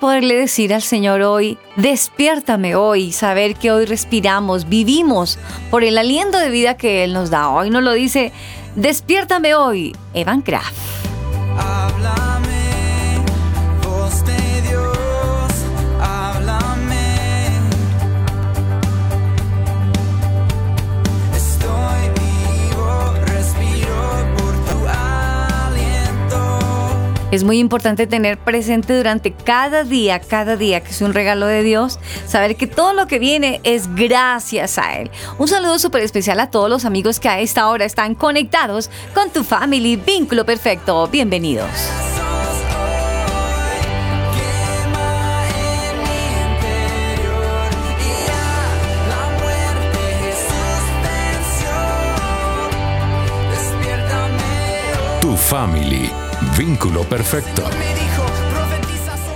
Poderle decir al Señor hoy, despiértame hoy, saber que hoy respiramos, vivimos por el aliento de vida que Él nos da. Hoy nos lo dice, despiértame hoy, Evan Kraft. Es muy importante tener presente durante cada día, cada día que es un regalo de Dios, saber que todo lo que viene es gracias a Él. Un saludo súper especial a todos los amigos que a esta hora están conectados con tu family Vínculo Perfecto. Bienvenidos. Tu family Vínculo perfecto.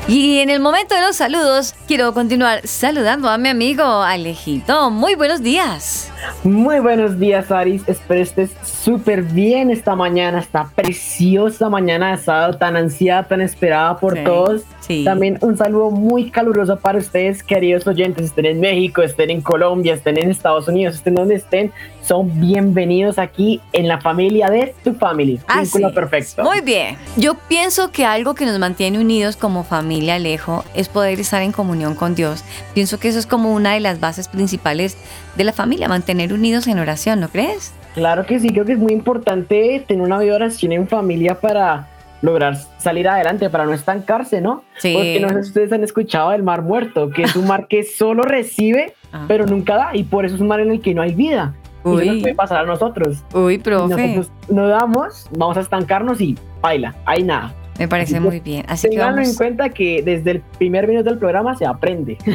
Y en el momento de los saludos, quiero continuar saludando a mi amigo Alejito. Muy buenos días. Muy buenos días, Aris. Espero estés súper bien esta mañana, esta preciosa mañana de sábado, tan ansiada, tan esperada por todos. También un saludo muy caluroso para ustedes, queridos oyentes, estén en México, estén en Colombia, estén en Estados Unidos, estén donde estén, son bienvenidos aquí en la familia de tu family. Vínculo perfecto. Muy bien. Yo pienso que algo que nos mantiene unidos como familia Alejo es poder estar en comunión con Dios. Pienso que eso es como una de las bases principales de la familia, mantener unidos en oración, ¿no crees? Claro que sí, creo que es muy importante tener una vida de oración en familia para lograr salir adelante, para no estancarse, ¿no? Sí. Porque no sé si ustedes han escuchado del mar muerto, que es un mar que solo recibe, ah. pero nunca da, y por eso es un mar en el que no hay vida. Uy. Y eso puede pasar a nosotros. Uy, profe. nosotros no damos, vamos a estancarnos y baila, hay nada. Me parece muy bien. Así que en cuenta que desde el primer minuto del programa se aprende.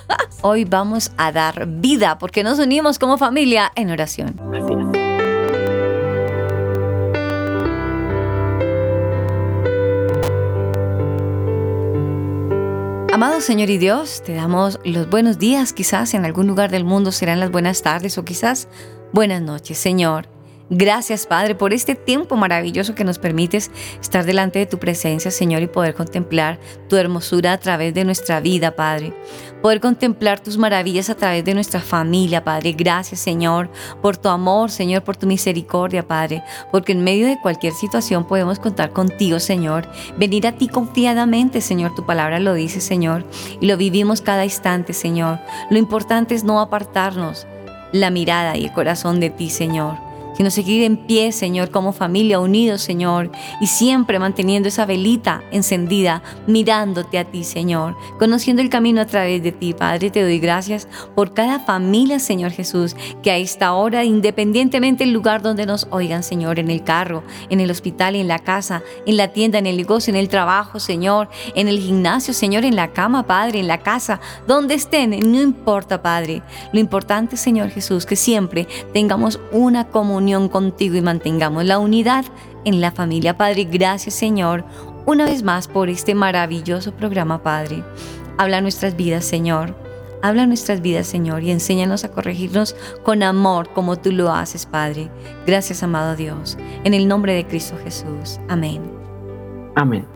Hoy vamos a dar vida porque nos unimos como familia en oración. Amado Señor y Dios, te damos los buenos días, quizás en algún lugar del mundo serán las buenas tardes o quizás buenas noches, Señor. Gracias, Padre, por este tiempo maravilloso que nos permites estar delante de tu presencia, Señor, y poder contemplar tu hermosura a través de nuestra vida, Padre. Poder contemplar tus maravillas a través de nuestra familia, Padre. Gracias, Señor, por tu amor, Señor, por tu misericordia, Padre. Porque en medio de cualquier situación podemos contar contigo, Señor. Venir a ti confiadamente, Señor. Tu palabra lo dice, Señor. Y lo vivimos cada instante, Señor. Lo importante es no apartarnos la mirada y el corazón de ti, Señor sino seguir en pie, Señor, como familia, unidos, Señor, y siempre manteniendo esa velita encendida, mirándote a ti, Señor, conociendo el camino a través de ti, Padre. Te doy gracias por cada familia, Señor Jesús, que a esta hora, independientemente del lugar donde nos oigan, Señor, en el carro, en el hospital, en la casa, en la tienda, en el negocio, en el trabajo, Señor, en el gimnasio, Señor, en la cama, Padre, en la casa, donde estén, no importa, Padre. Lo importante, Señor Jesús, que siempre tengamos una comunión contigo y mantengamos la unidad en la familia, Padre. Gracias, Señor, una vez más por este maravilloso programa, Padre. Habla nuestras vidas, Señor. Habla nuestras vidas, Señor, y enséñanos a corregirnos con amor como tú lo haces, Padre. Gracias, amado Dios. En el nombre de Cristo Jesús. Amén. Amén.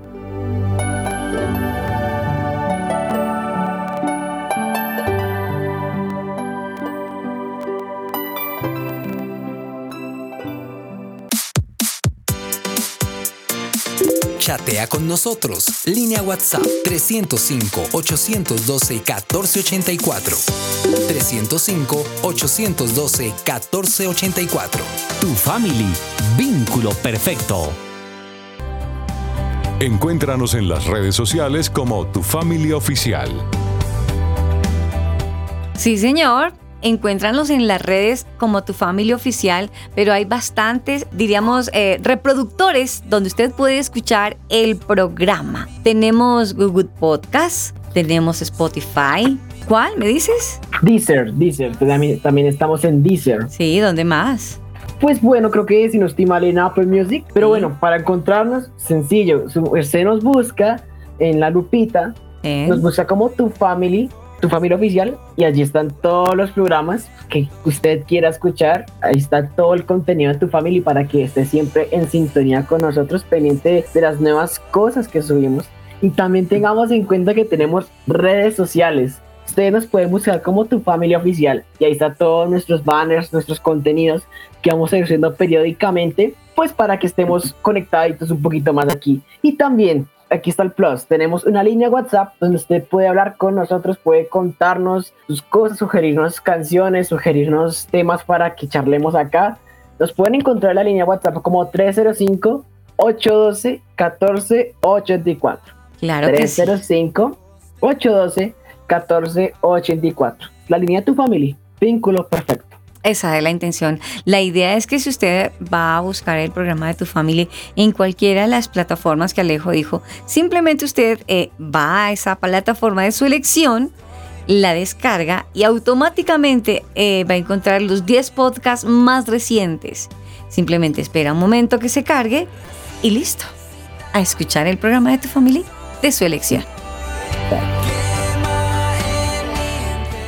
Chatea con nosotros. Línea WhatsApp 305-812-1484. 305-812-1484. Tu family. Vínculo perfecto. Encuéntranos en las redes sociales como Tu Familia Oficial. Sí, señor. Encuéntranos en las redes como tu familia oficial, pero hay bastantes, diríamos, eh, reproductores donde usted puede escuchar el programa. Tenemos Google Podcast, tenemos Spotify. ¿Cuál me dices? Deezer, Deezer. También, también estamos en Deezer. Sí, ¿dónde más? Pues bueno, creo que si no estoy mal en Apple Music. Pero bueno, para encontrarnos, sencillo. Usted nos busca en la lupita, nos busca como tu family tu familia oficial y allí están todos los programas que usted quiera escuchar. Ahí está todo el contenido de tu familia para que esté siempre en sintonía con nosotros, pendiente de las nuevas cosas que subimos. Y también tengamos en cuenta que tenemos redes sociales. Ustedes nos pueden buscar como tu familia oficial y ahí está todos nuestros banners, nuestros contenidos que vamos a ir haciendo periódicamente, pues para que estemos conectados un poquito más aquí. Y también aquí está el plus. Tenemos una línea WhatsApp donde usted puede hablar con nosotros, puede contarnos sus cosas, sugerirnos canciones, sugerirnos temas para que charlemos acá. Nos pueden encontrar en la línea WhatsApp como 305 812 1484. Claro 305 812 1484. La línea de tu familia. Vínculo perfecto. Esa es la intención. La idea es que si usted va a buscar el programa de tu familia en cualquiera de las plataformas que Alejo dijo, simplemente usted eh, va a esa plataforma de su elección, la descarga y automáticamente eh, va a encontrar los 10 podcasts más recientes. Simplemente espera un momento que se cargue y listo. A escuchar el programa de tu familia de su elección.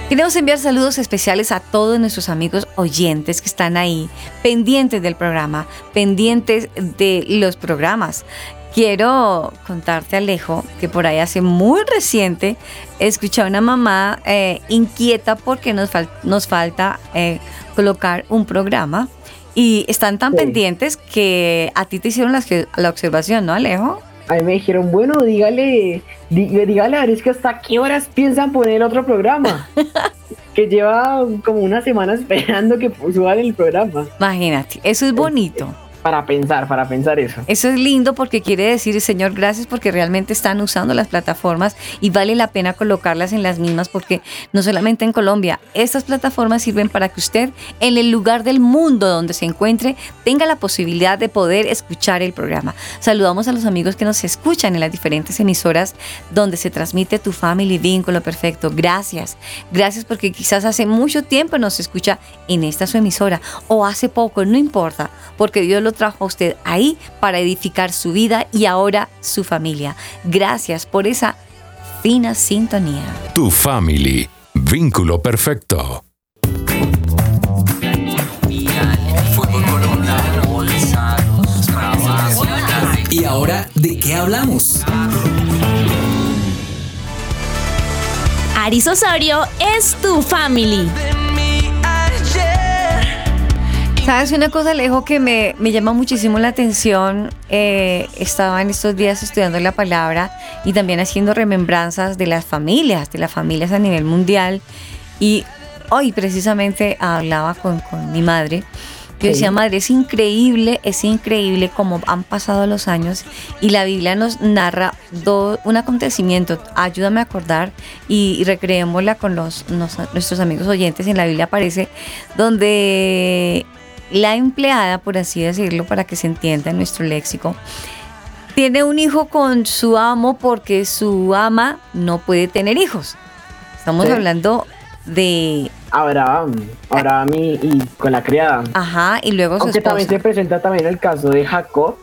Queremos enviar saludos especiales a todos nuestros amigos oyentes que están ahí, pendientes del programa, pendientes de los programas. Quiero contarte, Alejo, que por ahí hace muy reciente escuché a una mamá eh, inquieta porque nos, nos falta eh, colocar un programa y están tan pendientes que a ti te hicieron la, la observación, ¿no, Alejo? A mí me dijeron, bueno, dígale, dígale a Aris que hasta qué horas piensan poner el otro programa. que lleva como una semana esperando que suban el programa. Imagínate, eso es bonito para pensar, para pensar eso. Eso es lindo porque quiere decir, Señor, gracias porque realmente están usando las plataformas y vale la pena colocarlas en las mismas porque no solamente en Colombia, estas plataformas sirven para que usted en el lugar del mundo donde se encuentre tenga la posibilidad de poder escuchar el programa. Saludamos a los amigos que nos escuchan en las diferentes emisoras donde se transmite tu family vínculo perfecto. Gracias. Gracias porque quizás hace mucho tiempo nos escucha en esta su emisora o hace poco, no importa, porque Dios lo trajo a usted ahí para edificar su vida y ahora su familia. Gracias por esa fina sintonía. Tu family, vínculo perfecto. ¿Y ahora de qué hablamos? Aris Osorio es tu family. ¿Sabes una cosa, Alejo, que me, llama muchísimo la atención? Eh, estaba en estos días estudiando la palabra y también haciendo remembranzas de las familias, de las familias a nivel mundial. Y hoy precisamente hablaba con, mi madre. Yo decía, madre, es increíble, es increíble cómo han pasado los años y la Biblia nos narra un acontecimiento. Ayúdame a acordar y, recreémosla con los, nuestros amigos oyentes. En la Biblia aparece donde la empleada, por así decirlo, para que se entienda en nuestro léxico, tiene un hijo con su amo porque su ama no puede tener hijos. Estamos hablando de Abraham, Abraham y, con la criada. Ajá, y luego Aunque también se presenta también el caso de Jacob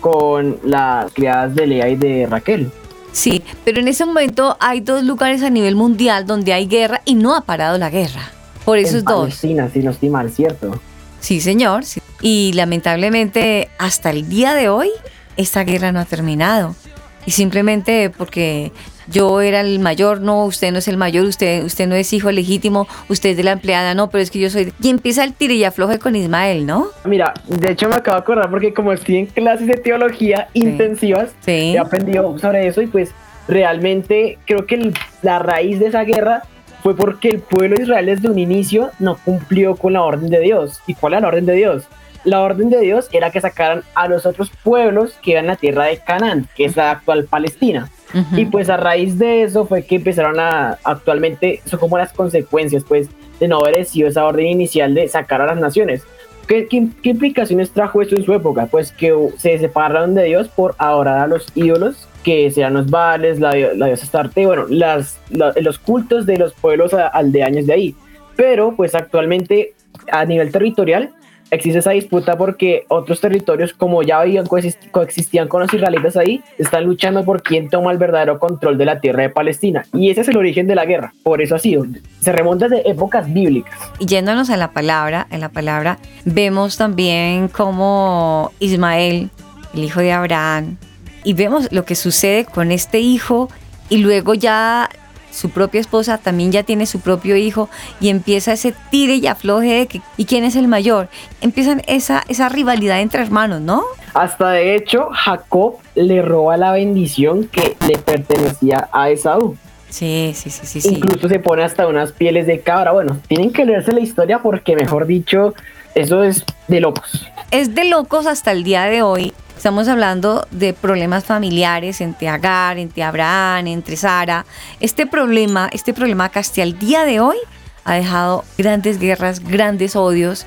con las criadas de Lea y de Raquel. Sí, pero en ese momento hay dos lugares a nivel mundial donde hay guerra y no ha parado la guerra. Por esos dos. Palestina, si no estoy mal, ¿cierto? Sí, señor. Y lamentablemente hasta el día de hoy esta guerra no ha terminado. Y simplemente porque yo era el mayor, no, usted no es el mayor, usted, usted no es hijo legítimo, usted es de la empleada, no, pero es que yo soy... Y empieza el tire y afloje con Ismael, ¿no? Mira, de hecho me acabo de acordar porque como estoy en clases de teología intensivas, he aprendido sobre eso y pues realmente creo que la raíz de esa guerra fue porque el pueblo de Israel desde un inicio no cumplió con la orden de Dios. ¿Y cuál era la orden de Dios? La orden de Dios era que sacaran a los otros pueblos que en la tierra de Canaán, que es la actual Palestina. Y pues a raíz de eso fue que empezaron a, actualmente, son como las consecuencias pues de no haber sido esa orden inicial de sacar a las naciones. ¿Qué, ¿Qué, implicaciones trajo esto en su época? Pues que se separaron de Dios por adorar a los ídolos, que sean los vales, la, la diosa Astarte, bueno, las, los cultos de los pueblos aldeaños de ahí. Pero pues actualmente a nivel territorial existe esa disputa porque otros territorios, como ya habían coexistían con los israelitas ahí, están luchando por quién toma el verdadero control de la tierra de Palestina. Y ese es el origen de la guerra. Por eso ha sido. Se remonta de épocas bíblicas. Yéndonos a la palabra, en la palabra vemos también como Ismael, el hijo de Abraham, y vemos lo que sucede con este hijo y luego ya su propia esposa también ya tiene su propio hijo y empieza ese tire y afloje de que, ¿y quién es el mayor? Empiezan esa, esa rivalidad entre hermanos, ¿no? Hasta de hecho, Jacob le roba la bendición que le pertenecía a Esaú. Sí, sí, sí, sí. Incluso se pone hasta unas pieles de cabra. Bueno, tienen que leerse la historia porque, mejor dicho, eso es de locos. Es de locos hasta el día de hoy Estamos hablando de problemas familiares entre Agar, entre Abraham, entre Sara. Este problema, este problema que hasta el día de hoy ha dejado grandes guerras, grandes odios.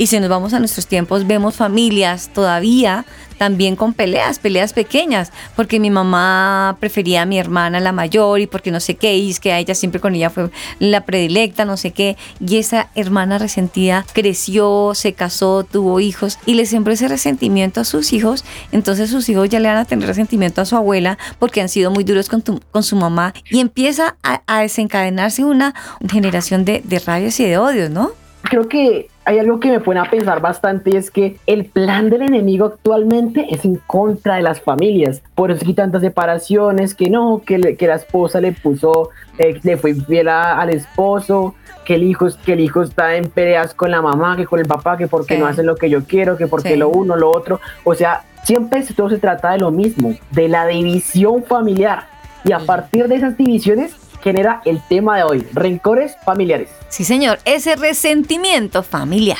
Y si nos vamos a nuestros tiempos, vemos familias todavía también con peleas, peleas pequeñas, porque mi mamá prefería a mi hermana la mayor y porque no sé qué, y es que a ella siempre con ella fue la predilecta, no sé qué, y esa hermana resentida creció, se casó, tuvo hijos y le sembró ese resentimiento a sus hijos, entonces sus hijos ya le van a tener resentimiento a su abuela porque han sido muy duros con, con su mamá. Y empieza a, desencadenarse una generación de, de rabias y de odios, ¿no? Creo que hay algo que me pone a pensar bastante y es que el plan del enemigo actualmente es en contra de las familias. Por eso hay tantas separaciones, que no, que, que la esposa le puso, eh, le fue infiel al esposo, que el, hijo, que el hijo está en peleas con la mamá, que con el papá, que porque no hacen lo que yo quiero, que porque lo uno, lo otro. O sea, siempre todo se trata de lo mismo, de la división familiar. Y a partir de esas divisiones genera el tema de hoy, rencores familiares. Sí, señor, ese resentimiento familiar.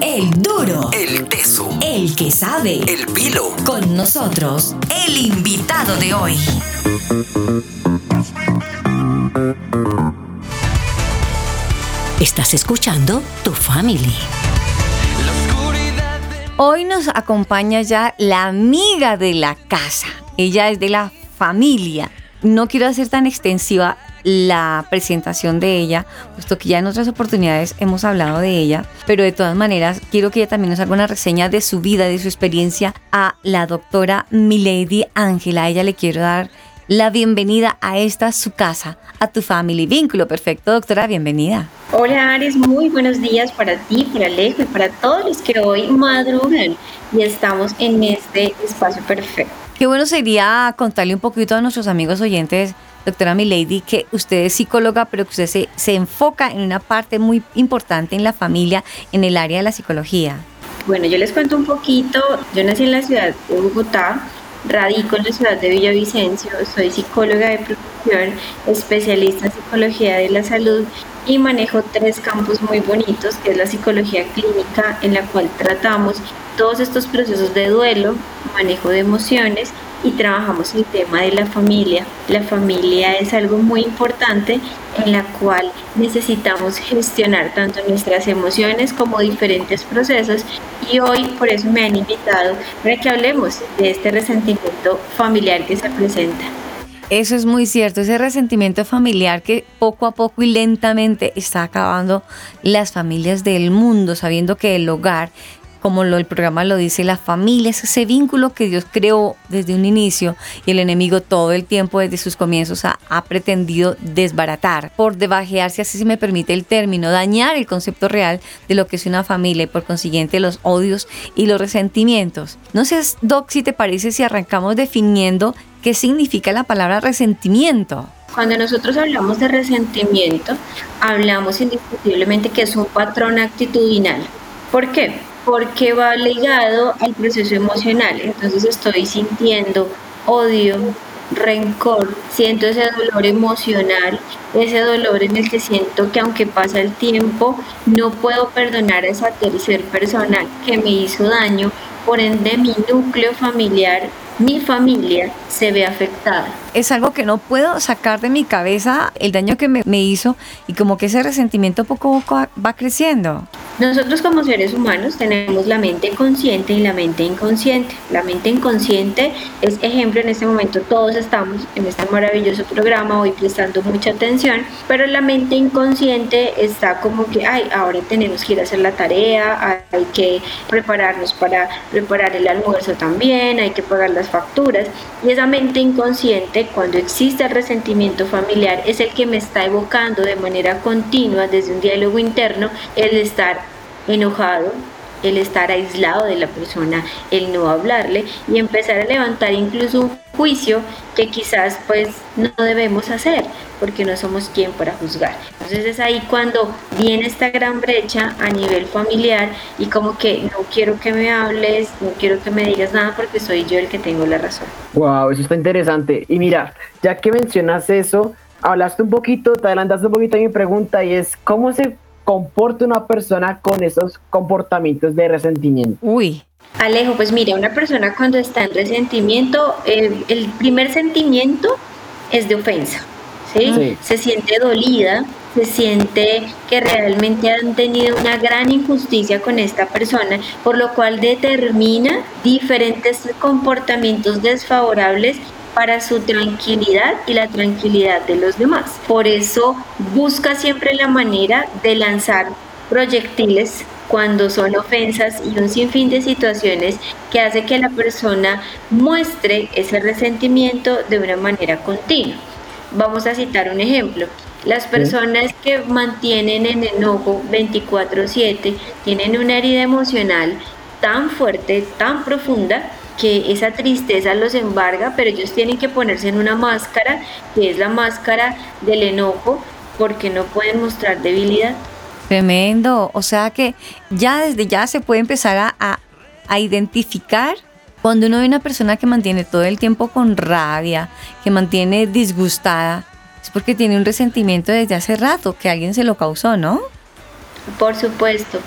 El duro. El teso. El que sabe. El pilo. Con nosotros, el invitado de hoy. Estás escuchando Tu Family. Hoy nos acompaña ya la amiga de la casa. Ella es de la familia. No quiero hacer tan extensiva la presentación de ella, puesto que ya en otras oportunidades hemos hablado de ella, pero de todas maneras quiero que ella también nos haga una reseña de su vida, de su experiencia a la doctora Milady Ángela. A ella le quiero dar la bienvenida a esta su casa, a tu family vínculo. Perfecto, doctora, bienvenida. Hola Ares, muy buenos días para ti, para Alejo y para todos los que hoy madrugan y estamos en este espacio perfecto. Qué bueno sería contarle un poquito a nuestros amigos oyentes, doctora Milady, que usted es psicóloga, pero que usted se, se enfoca en una parte muy importante en la familia, en el área de la psicología. Bueno, yo les cuento un poquito. Yo nací en la ciudad de Bogotá, Radico en la ciudad de Villavicencio, soy psicóloga de profesión, especialista en psicología de la salud y manejo tres campos muy bonitos, que es la psicología clínica, en la cual tratamos todos estos procesos de duelo, manejo de emociones y trabajamos el tema de la familia. La familia es algo muy importante en la cual necesitamos gestionar tanto nuestras emociones como diferentes procesos y hoy por eso me han invitado para que hablemos de este resentimiento familiar que se presenta. Eso es muy cierto, ese resentimiento familiar que poco a poco y lentamente está acabando las familias del mundo, sabiendo que el hogar como lo, el programa lo dice, la familia es ese vínculo que Dios creó desde un inicio y el enemigo todo el tiempo desde sus comienzos ha, pretendido desbaratar, por debajearse, así se me permite el término, dañar el concepto real de lo que es una familia y por consiguiente los odios y los resentimientos. No sé, Doc, si te parece si arrancamos definiendo qué significa la palabra resentimiento. Cuando nosotros hablamos de resentimiento, hablamos indiscutiblemente que es un patrón actitudinal. ¿Por qué? Porque va ligado al proceso emocional. Entonces estoy sintiendo odio, rencor, siento ese dolor emocional, ese dolor en el que siento que aunque pasa el tiempo, no puedo perdonar a esa tercera persona que me hizo daño, por ende mi núcleo familiar mi familia se ve afectada. Es algo que no puedo sacar de mi cabeza el daño que me, me, hizo y como que ese resentimiento poco a poco va creciendo. Nosotros como seres humanos tenemos la mente consciente y la mente inconsciente. La mente inconsciente es ejemplo en este momento, todos estamos en este maravilloso programa hoy prestando mucha atención, pero la mente inconsciente está como que, ay, ahora tenemos que ir a hacer la tarea, hay que prepararnos para preparar el almuerzo también, hay que pagar las facturas. Y esa mente inconsciente, cuando existe el resentimiento familiar, es el que me está evocando de manera continua desde un diálogo interno el estar enojado, el estar aislado de la persona, el no hablarle y empezar a levantar incluso un juicio que quizás pues no debemos hacer porque no somos quien para juzgar. Entonces es ahí cuando viene esta gran brecha a nivel familiar y como que no quiero que me hables, no quiero que me digas nada porque soy yo el que tengo la razón. Wow, eso está interesante. Y mira, ya que mencionas eso, hablaste un poquito, te adelantaste un poquito a mi pregunta y es cómo se comporta una persona con esos comportamientos de resentimiento? Uy. Alejo, pues mira, una persona cuando está en resentimiento, el, primer sentimiento es de ofensa, ¿sí? Se siente dolida, se siente que realmente han tenido una gran injusticia con esta persona, por lo cual determina diferentes comportamientos desfavorables para su tranquilidad y la tranquilidad de los demás. Por eso busca siempre la manera de lanzar proyectiles cuando son ofensas y un sinfín de situaciones que hace que la persona muestre ese resentimiento de una manera continua. Vamos a citar un ejemplo. Las personas que mantienen en enojo 24/7 tienen una herida emocional tan fuerte, tan profunda, que esa tristeza los embarga, pero ellos tienen que ponerse en una máscara, que es la máscara del enojo, porque no pueden mostrar debilidad. Tremendo, o sea que ya desde ya se puede empezar a, a, identificar cuando uno ve una persona que mantiene todo el tiempo con rabia, que mantiene disgustada, es porque tiene un resentimiento desde hace rato, que alguien se lo causó, ¿no? Por supuesto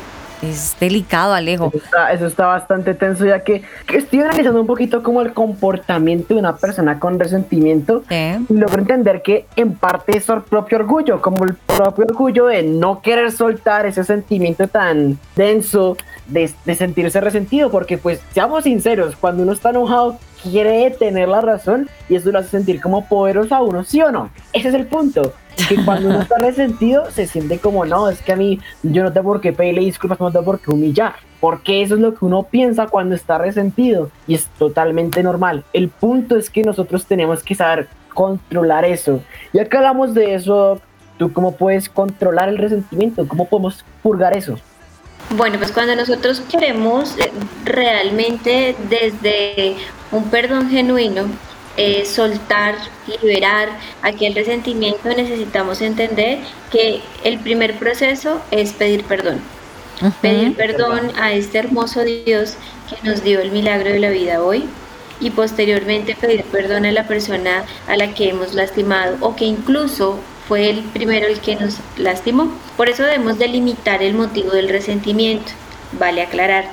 es delicado, Alejo. Eso está, bastante tenso, ya que, estoy analizando un poquito como el comportamiento de una persona con resentimiento y logro entender que en parte es su propio orgullo, como el propio orgullo de no querer soltar ese sentimiento tan denso de, de sentirse resentido, porque pues seamos sinceros, cuando uno está enojado quiere tener la razón y eso lo hace sentir como poderoso a uno, ¿sí o no? Ese es el punto que cuando uno está resentido se siente como, no, es que a mí yo no tengo por qué pedirle disculpas, no tengo por qué humillar. Porque eso es lo que uno piensa cuando está resentido y es totalmente normal. El punto es que nosotros tenemos que saber controlar eso. Ya que hablamos de eso, ¿tú cómo puedes controlar el resentimiento? ¿Cómo podemos purgar eso? Bueno, pues cuando nosotros queremos realmente desde un perdón genuino, eh, soltar, liberar aquel resentimiento, necesitamos entender que el primer proceso es pedir perdón. Pedir perdón a este hermoso Dios que nos dio el milagro de la vida hoy y posteriormente pedir perdón a la persona a la que hemos lastimado o que incluso fue el primero el que nos lastimó. Por eso debemos delimitar el motivo del resentimiento. Vale aclarar,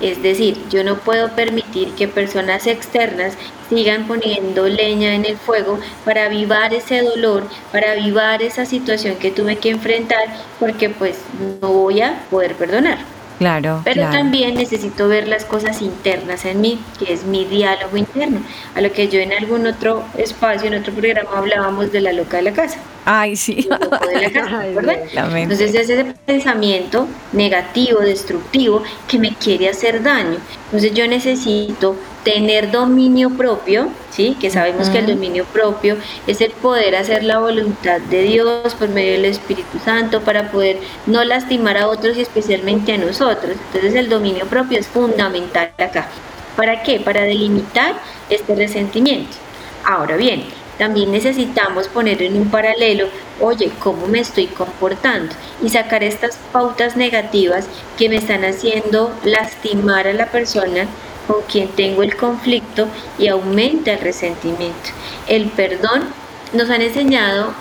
es decir, yo no puedo permitir que personas externas sigan poniendo leña en el fuego para avivar ese dolor, para avivar esa situación que tuve que enfrentar, porque pues no voy a poder perdonar. Claro. Pero también necesito ver las cosas internas en mí, que es mi diálogo interno, a lo que yo en algún otro espacio, en otro programa hablábamos de la loca de la casa. Ay, sí. Entonces es ese pensamiento negativo, destructivo, que me quiere hacer daño. Entonces yo necesito tener dominio propio, ¿sí? Que sabemos que el dominio propio es el poder hacer la voluntad de Dios por medio del Espíritu Santo para poder no lastimar a otros y especialmente a nosotros. Entonces el dominio propio es fundamental acá. ¿Para qué? Para delimitar este resentimiento. Ahora bien, también necesitamos poner en un paralelo, oye, ¿cómo me estoy comportando? Y sacar estas pautas negativas que me están haciendo lastimar a la persona con quien tengo el conflicto y aumenta el resentimiento. El perdón nos han enseñado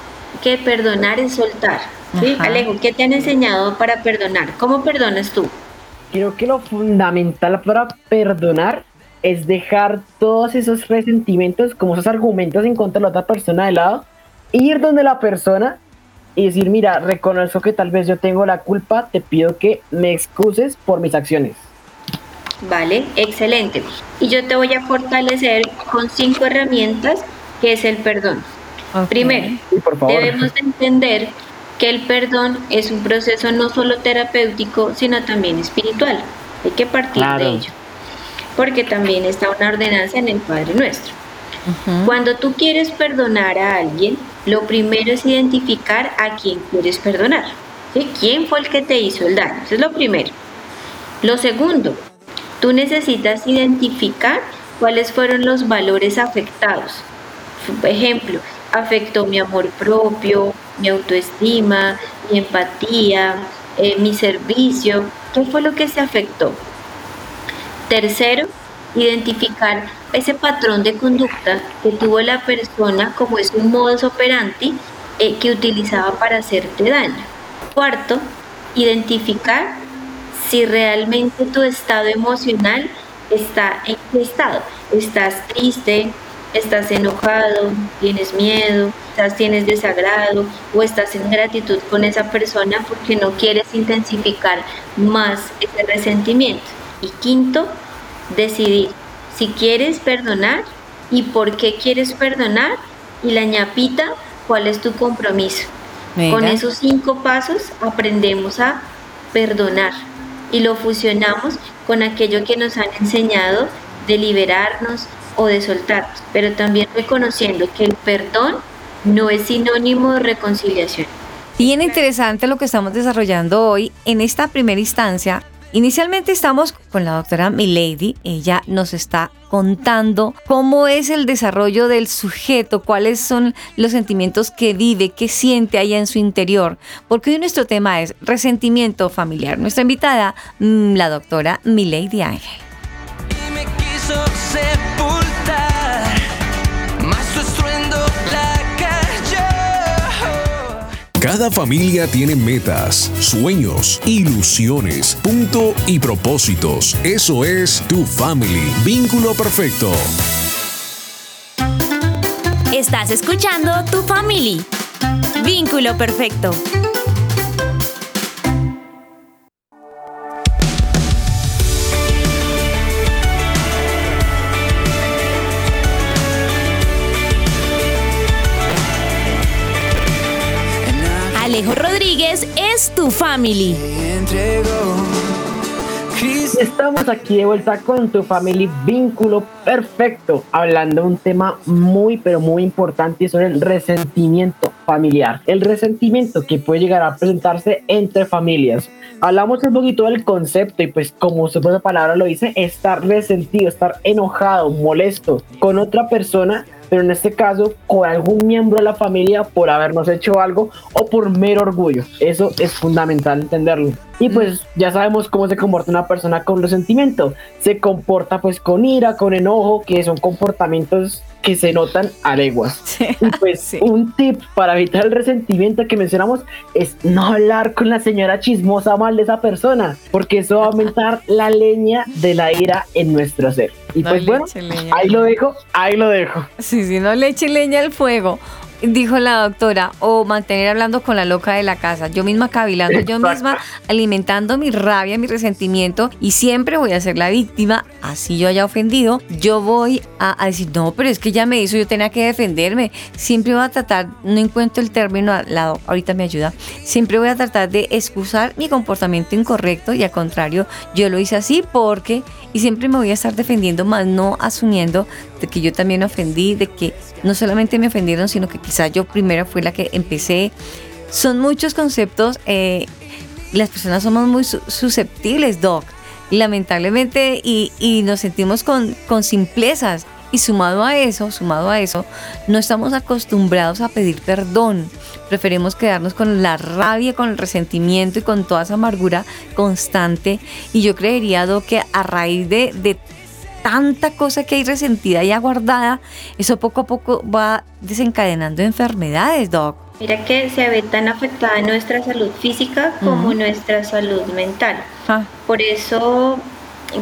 que perdonar es soltar. ¿sí? Alejo, ¿qué te han enseñado para perdonar? ¿Cómo perdonas tú? Creo que lo fundamental para perdonar es dejar todos esos resentimientos, como esos argumentos en contra de la otra persona de lado, ir donde la persona y decir, mira, reconozco que tal vez yo tengo la culpa, te pido que me excuses por mis acciones. Vale, excelente. Y yo te voy a fortalecer con cinco herramientas que es el perdón. Primero, debemos entender que el perdón es un proceso no solo terapéutico, sino también espiritual. Hay que partir de ello porque también está una ordenanza en el Padre Nuestro. Cuando tú quieres perdonar a alguien, lo primero es identificar a quién quieres perdonar. ¿Quién fue el que te hizo el daño? Eso es lo primero. Lo segundo, tú necesitas identificar cuáles fueron los valores afectados. Por ejemplo, afectó mi amor propio, mi autoestima, mi empatía, eh, mi servicio. ¿Qué fue lo que se afectó? Tercero, identificar ese patrón de conducta que tuvo la persona como es un modus operandi eh, que utilizaba para hacerte daño. Cuarto, identificar si realmente tu estado emocional está en qué estado. ¿Estás triste? ¿Estás enojado? ¿Tienes miedo? ¿Estás, ¿Tienes desagrado? ¿O estás en gratitud con esa persona porque no quieres intensificar más ese resentimiento? Y quinto, decidir si quieres perdonar y por qué quieres perdonar y la ñapita, cuál es tu compromiso. Con esos cinco pasos aprendemos a perdonar y lo fusionamos con aquello que nos han enseñado de liberarnos o de soltarnos, pero también reconociendo que el perdón no es sinónimo de reconciliación. Bien interesante lo que estamos desarrollando hoy. En esta primera instancia Inicialmente estamos con la doctora Milady. Ella nos está contando cómo es el desarrollo del sujeto, cuáles son los sentimientos que vive, qué siente allá en su interior. Porque hoy nuestro tema es resentimiento familiar. Nuestra invitada, mm, la doctora Milady Ángel. Cada familia tiene metas, sueños, ilusiones, punto y propósitos. Eso es tu family. Vínculo perfecto. Estás escuchando Tu Family. Vínculo perfecto. Alejo Rodríguez es tu family. Estamos aquí de vuelta con tu family vínculo perfecto, hablando de un tema muy pero muy importante sobre el resentimiento familiar. El resentimiento que puede llegar a presentarse entre familias. Hablamos un poquito del concepto y pues como su propia palabra lo dice, estar resentido, estar enojado, molesto con otra persona pero en este caso con algún miembro de la familia por habernos hecho algo o por mero orgullo. Eso es fundamental entenderlo. Y pues ya sabemos cómo se comporta una persona con resentimiento. Se comporta pues con ira, con enojo, que son comportamientos que se notan a leguas. y pues un tip para evitar el resentimiento que mencionamos es no hablar con la señora chismosa mal de esa persona, porque eso va a aumentar la leña de la ira en nuestro ser. Y pues bueno, ahí lo dejo, ahí lo dejo. Sí, sí, no le eche leña al fuego. Dijo la doctora, o mantener hablando con la loca de la casa, yo misma cavilando, yo misma alimentando mi rabia, mi resentimiento y siempre voy a ser la víctima, así yo haya ofendido, yo voy a, decir, no, pero es que ya me hizo, yo tenía que defenderme, siempre voy a tratar, no encuentro el término al lado, ahorita me ayuda, siempre voy a tratar de excusar mi comportamiento incorrecto y al contrario, yo lo hice así porque, y siempre me voy a estar defendiendo, más no asumiendo de que yo también ofendí, de que no solamente me ofendieron, sino que quizás yo primero fui la que empecé. Son muchos conceptos, eh, las personas somos muy susceptibles, Doc, lamentablemente, y, y nos sentimos con, con simplezas. Y sumado a eso, sumado a eso, no estamos acostumbrados a pedir perdón. Preferimos quedarnos con la rabia, con el resentimiento y con toda esa amargura constante. Y yo creería, Doc, que a raíz de, de tanta cosa que hay resentida y aguardada, eso poco a poco va desencadenando enfermedades, Doc. Mira que se ve tan afectada nuestra salud física como nuestra salud mental. Ah. Por eso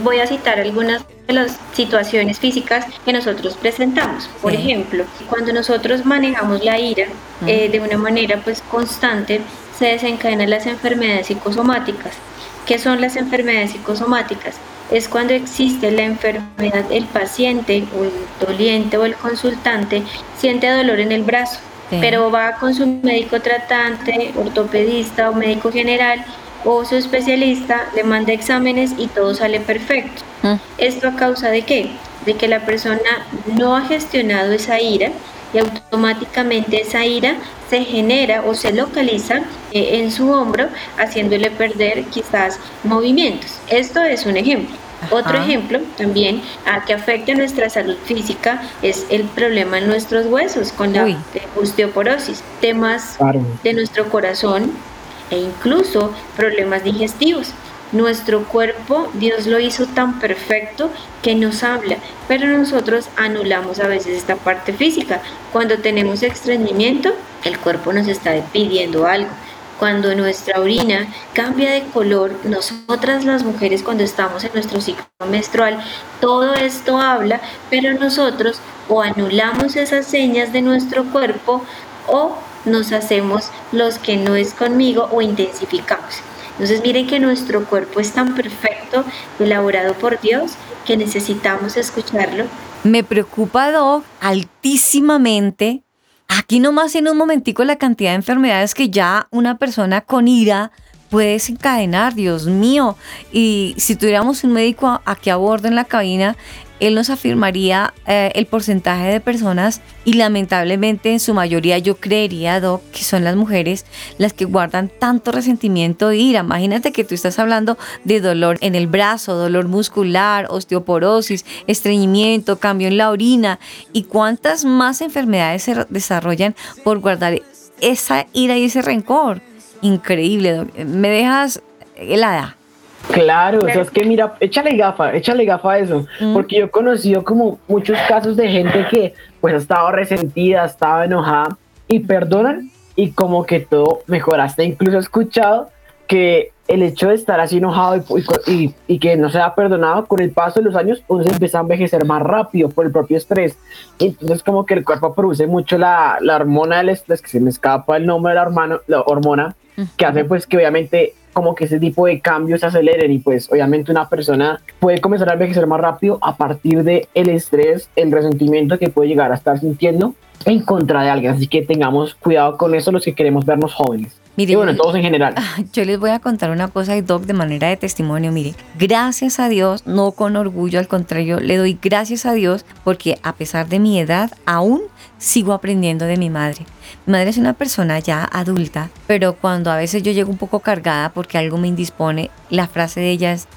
voy a citar algunas de las situaciones físicas que nosotros presentamos. Por ejemplo, cuando nosotros manejamos la ira eh, de una manera pues constante, se desencadenan las enfermedades psicosomáticas. ¿Qué son las enfermedades psicosomáticas? Es cuando existe la enfermedad, el paciente o el doliente o el consultante siente dolor en el brazo, pero va con su médico tratante, ortopedista o médico general o su especialista, le manda exámenes y todo sale perfecto. Mm. ¿Esto a causa de qué? De que la persona no ha gestionado esa ira y automáticamente esa ira se genera o se localiza eh, en su hombro, haciéndole perder quizás movimientos. Esto es un ejemplo. Otro ejemplo también a que afecta nuestra salud física es el problema en nuestros huesos con la osteoporosis, temas de nuestro corazón e incluso problemas digestivos. Nuestro cuerpo, Dios lo hizo tan perfecto que nos habla, pero nosotros anulamos a veces esta parte física. Cuando tenemos estreñimiento, el cuerpo nos está pidiendo algo. Cuando nuestra orina cambia de color, nosotras las mujeres cuando estamos en nuestro ciclo menstrual, todo esto habla, pero nosotros o anulamos esas señas de nuestro cuerpo o nos hacemos los que no es conmigo o intensificamos. Entonces miren que nuestro cuerpo es tan perfecto, elaborado por Dios, que necesitamos escucharlo. Me preocupa, Doc, altísimamente. Aquí nomás en un momentico la cantidad de enfermedades que ya una persona con ira puede desencadenar, Dios mío. Y si tuviéramos un médico aquí a bordo en la cabina, él nos afirmaría eh, el porcentaje de personas y lamentablemente en su mayoría yo creería, Doc, que son las mujeres las que guardan tanto resentimiento e ira. Imagínate que tú estás hablando de dolor en el brazo, dolor muscular, osteoporosis, estreñimiento, cambio en la orina y cuántas más enfermedades se desarrollan por guardar esa ira y ese rencor. Increíble. Me dejas helada. Claro, o sea, es que mira, échale gafa, échale gafa a eso, mm. porque yo he conocido como muchos casos de gente que pues ha estado resentida, estaba enojada y perdonan y como que todo mejoraste. Incluso he escuchado que el hecho de estar así enojado y, y, que no se ha perdonado con el paso de los años, uno se empieza a envejecer más rápido por el propio estrés. entonces como que el cuerpo produce mucho la, la hormona del estrés, que se me escapa el nombre de la, hormona, la hormona, que hace pues que obviamente como que ese tipo de cambios se aceleren y pues obviamente una persona puede comenzar a envejecer más rápido a partir de el estrés, el resentimiento que puede llegar a estar sintiendo en contra de alguien. Así que tengamos cuidado con eso los que queremos vernos jóvenes. Mire, y bueno, todos en general. Yo les voy a contar una cosa, Doc, de manera de testimonio. Mire, gracias a Dios, no con orgullo, al contrario, le doy gracias a Dios porque a pesar de mi edad, aún sigo aprendiendo de mi madre. Mi madre es una persona ya adulta, pero cuando a veces yo llego un poco cargada porque algo me indispone, la frase de ella es,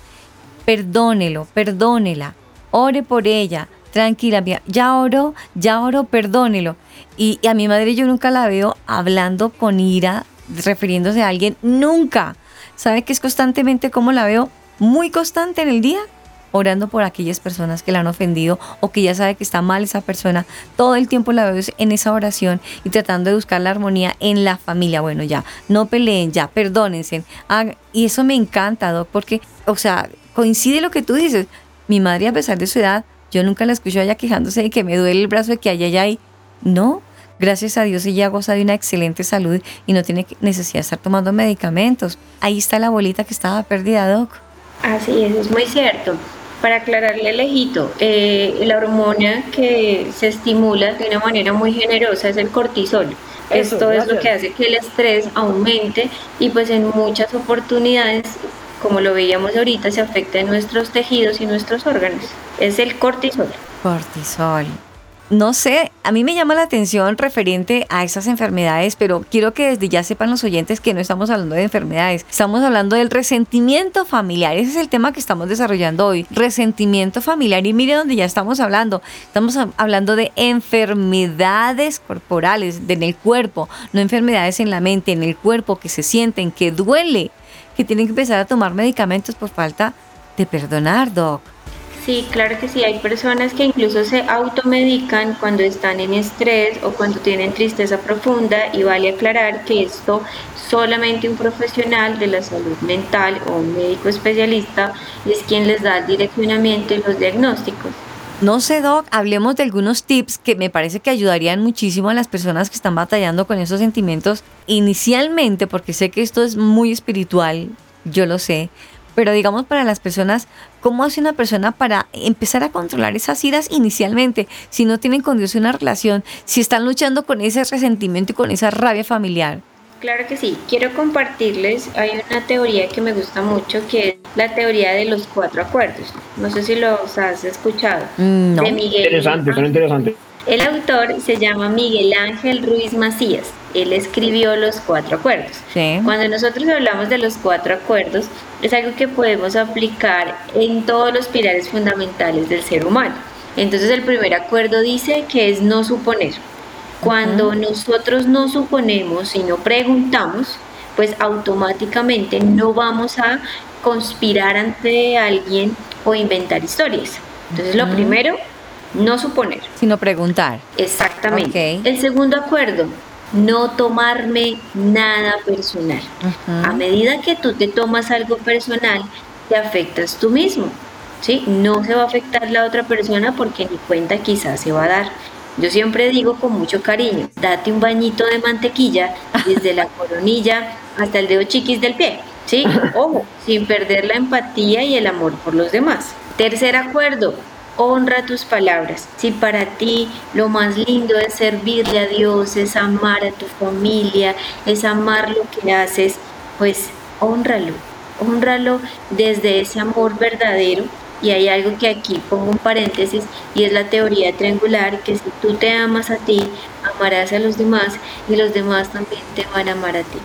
perdónelo, perdónela, ore por ella, tranquila, ya oro, ya oro, perdónelo. Y, y, a mi madre yo nunca la veo hablando con ira, refiriéndose a alguien, nunca. ¿Sabe que es constantemente como la veo? Muy constante en el día, orando por aquellas personas que la han ofendido o que ya sabe que está mal esa persona. Todo el tiempo la veo en esa oración y tratando de buscar la armonía en la familia. Bueno, ya, no peleen, ya, perdónense. y eso me encanta, Doc, porque, o sea, coincide lo que tú dices. Mi madre, a pesar de su edad, yo nunca la escucho allá quejándose de que me duele el brazo de que allá y No, Gracias a Dios ella goza de una excelente salud y no tiene necesidad de estar tomando medicamentos. Ahí está la abuelita que estaba perdida, Doc. Así es, es muy cierto. Para aclararle el ejito, eh, la hormona que se estimula de una manera muy generosa es el cortisol. Esto es lo que hace que el estrés aumente y pues en muchas oportunidades, como lo veíamos ahorita, se afecta en nuestros tejidos y nuestros órganos. Es el cortisol. Cortisol no sé, a mí me llama la atención referente a esas enfermedades, pero quiero que desde ya sepan los oyentes que no estamos hablando de enfermedades, estamos hablando del resentimiento familiar. Ese es el tema que estamos desarrollando hoy, resentimiento familiar. Y mire donde ya estamos hablando, estamos hablando de enfermedades corporales, en el cuerpo, no enfermedades en la mente, en el cuerpo que se sienten, que duele, que tienen que empezar a tomar medicamentos por falta de perdonar, doc. Sí, claro que sí. Hay personas que incluso se automedican cuando están en estrés o cuando tienen tristeza profunda y vale aclarar que esto solamente un profesional de la salud mental o un médico especialista es quien les da el direccionamiento y los diagnósticos. No sé, Doc, hablemos de algunos tips que me parece que ayudarían muchísimo a las personas que están batallando con esos sentimientos inicialmente, porque sé que esto es muy espiritual, yo lo sé, pero digamos para las personas, ¿cómo hace una persona para empezar a controlar esas iras inicialmente? Si no tienen con Dios una relación, si están luchando con ese resentimiento y con esa rabia familiar. Claro que sí, quiero compartirles, hay una teoría que me gusta mucho que es la teoría de los cuatro acuerdos. No sé si los has escuchado. Mm, no. De Miguel. Interesante, son interesantes. El autor se llama Miguel Ángel Ruiz Macías. Él escribió los cuatro acuerdos. Cuando nosotros hablamos de los cuatro acuerdos, es algo que podemos aplicar en todos los pilares fundamentales del ser humano. Entonces el primer acuerdo dice que es no suponer. Cuando nosotros no suponemos y no preguntamos, pues automáticamente no vamos a conspirar ante alguien o inventar historias. Entonces lo primero no suponer. Sino preguntar. Exactamente. El segundo acuerdo, no tomarme nada personal. A medida que tú te tomas algo personal, te afectas tú mismo. ¿sí? No se va a afectar la otra persona porque ni cuenta quizás se va a dar. Yo siempre digo con mucho cariño, date un bañito de mantequilla desde la coronilla hasta el dedo chiquis del pie. ¿sí? Ojo, sin perder la empatía y el amor por los demás. Tercer acuerdo, honra tus palabras. Si para ti lo más lindo es servirle a Dios, es amar a tu familia, es amar lo que haces, pues honralo, honralo desde ese amor verdadero. Y hay algo que aquí pongo un paréntesis y es la teoría triangular, que si tú te amas a ti, amarás a los demás y los demás también te van a amar a ti.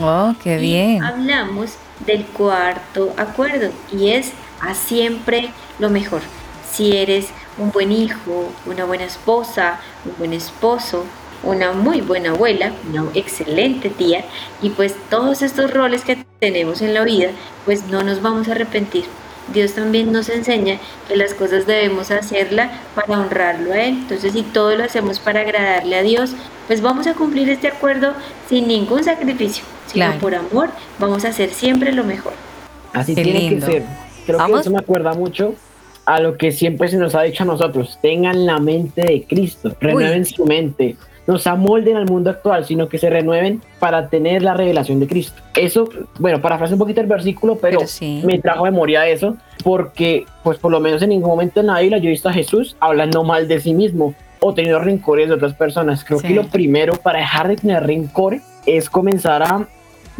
Oh, qué bien. hablamos del cuarto acuerdo y es a siempre lo mejor si eres un buen hijo, una buena esposa, un buen esposo, una muy buena abuela, una excelente tía y pues todos estos roles que tenemos en la vida pues no nos vamos a arrepentir. Dios también nos enseña que las cosas debemos hacerla para honrarlo a Él. Entonces si todo lo hacemos para agradarle a Dios, pues vamos a cumplir este acuerdo sin ningún sacrificio, sino por amor vamos a hacer siempre lo mejor. Así tiene que ser. Creo que eso me acuerda mucho a lo que siempre se nos ha dicho a nosotros, tengan la mente de Cristo, renueven su mente, no se amolden al mundo actual, sino que se renueven para tener la revelación de Cristo. Eso, bueno, parafrase un poquito el versículo, pero, me trajo memoria de eso, porque pues por lo menos en ningún momento en la Biblia yo he visto a Jesús hablando mal de sí mismo o teniendo rencores de otras personas. Creo que lo primero para dejar de tener rencores es comenzar a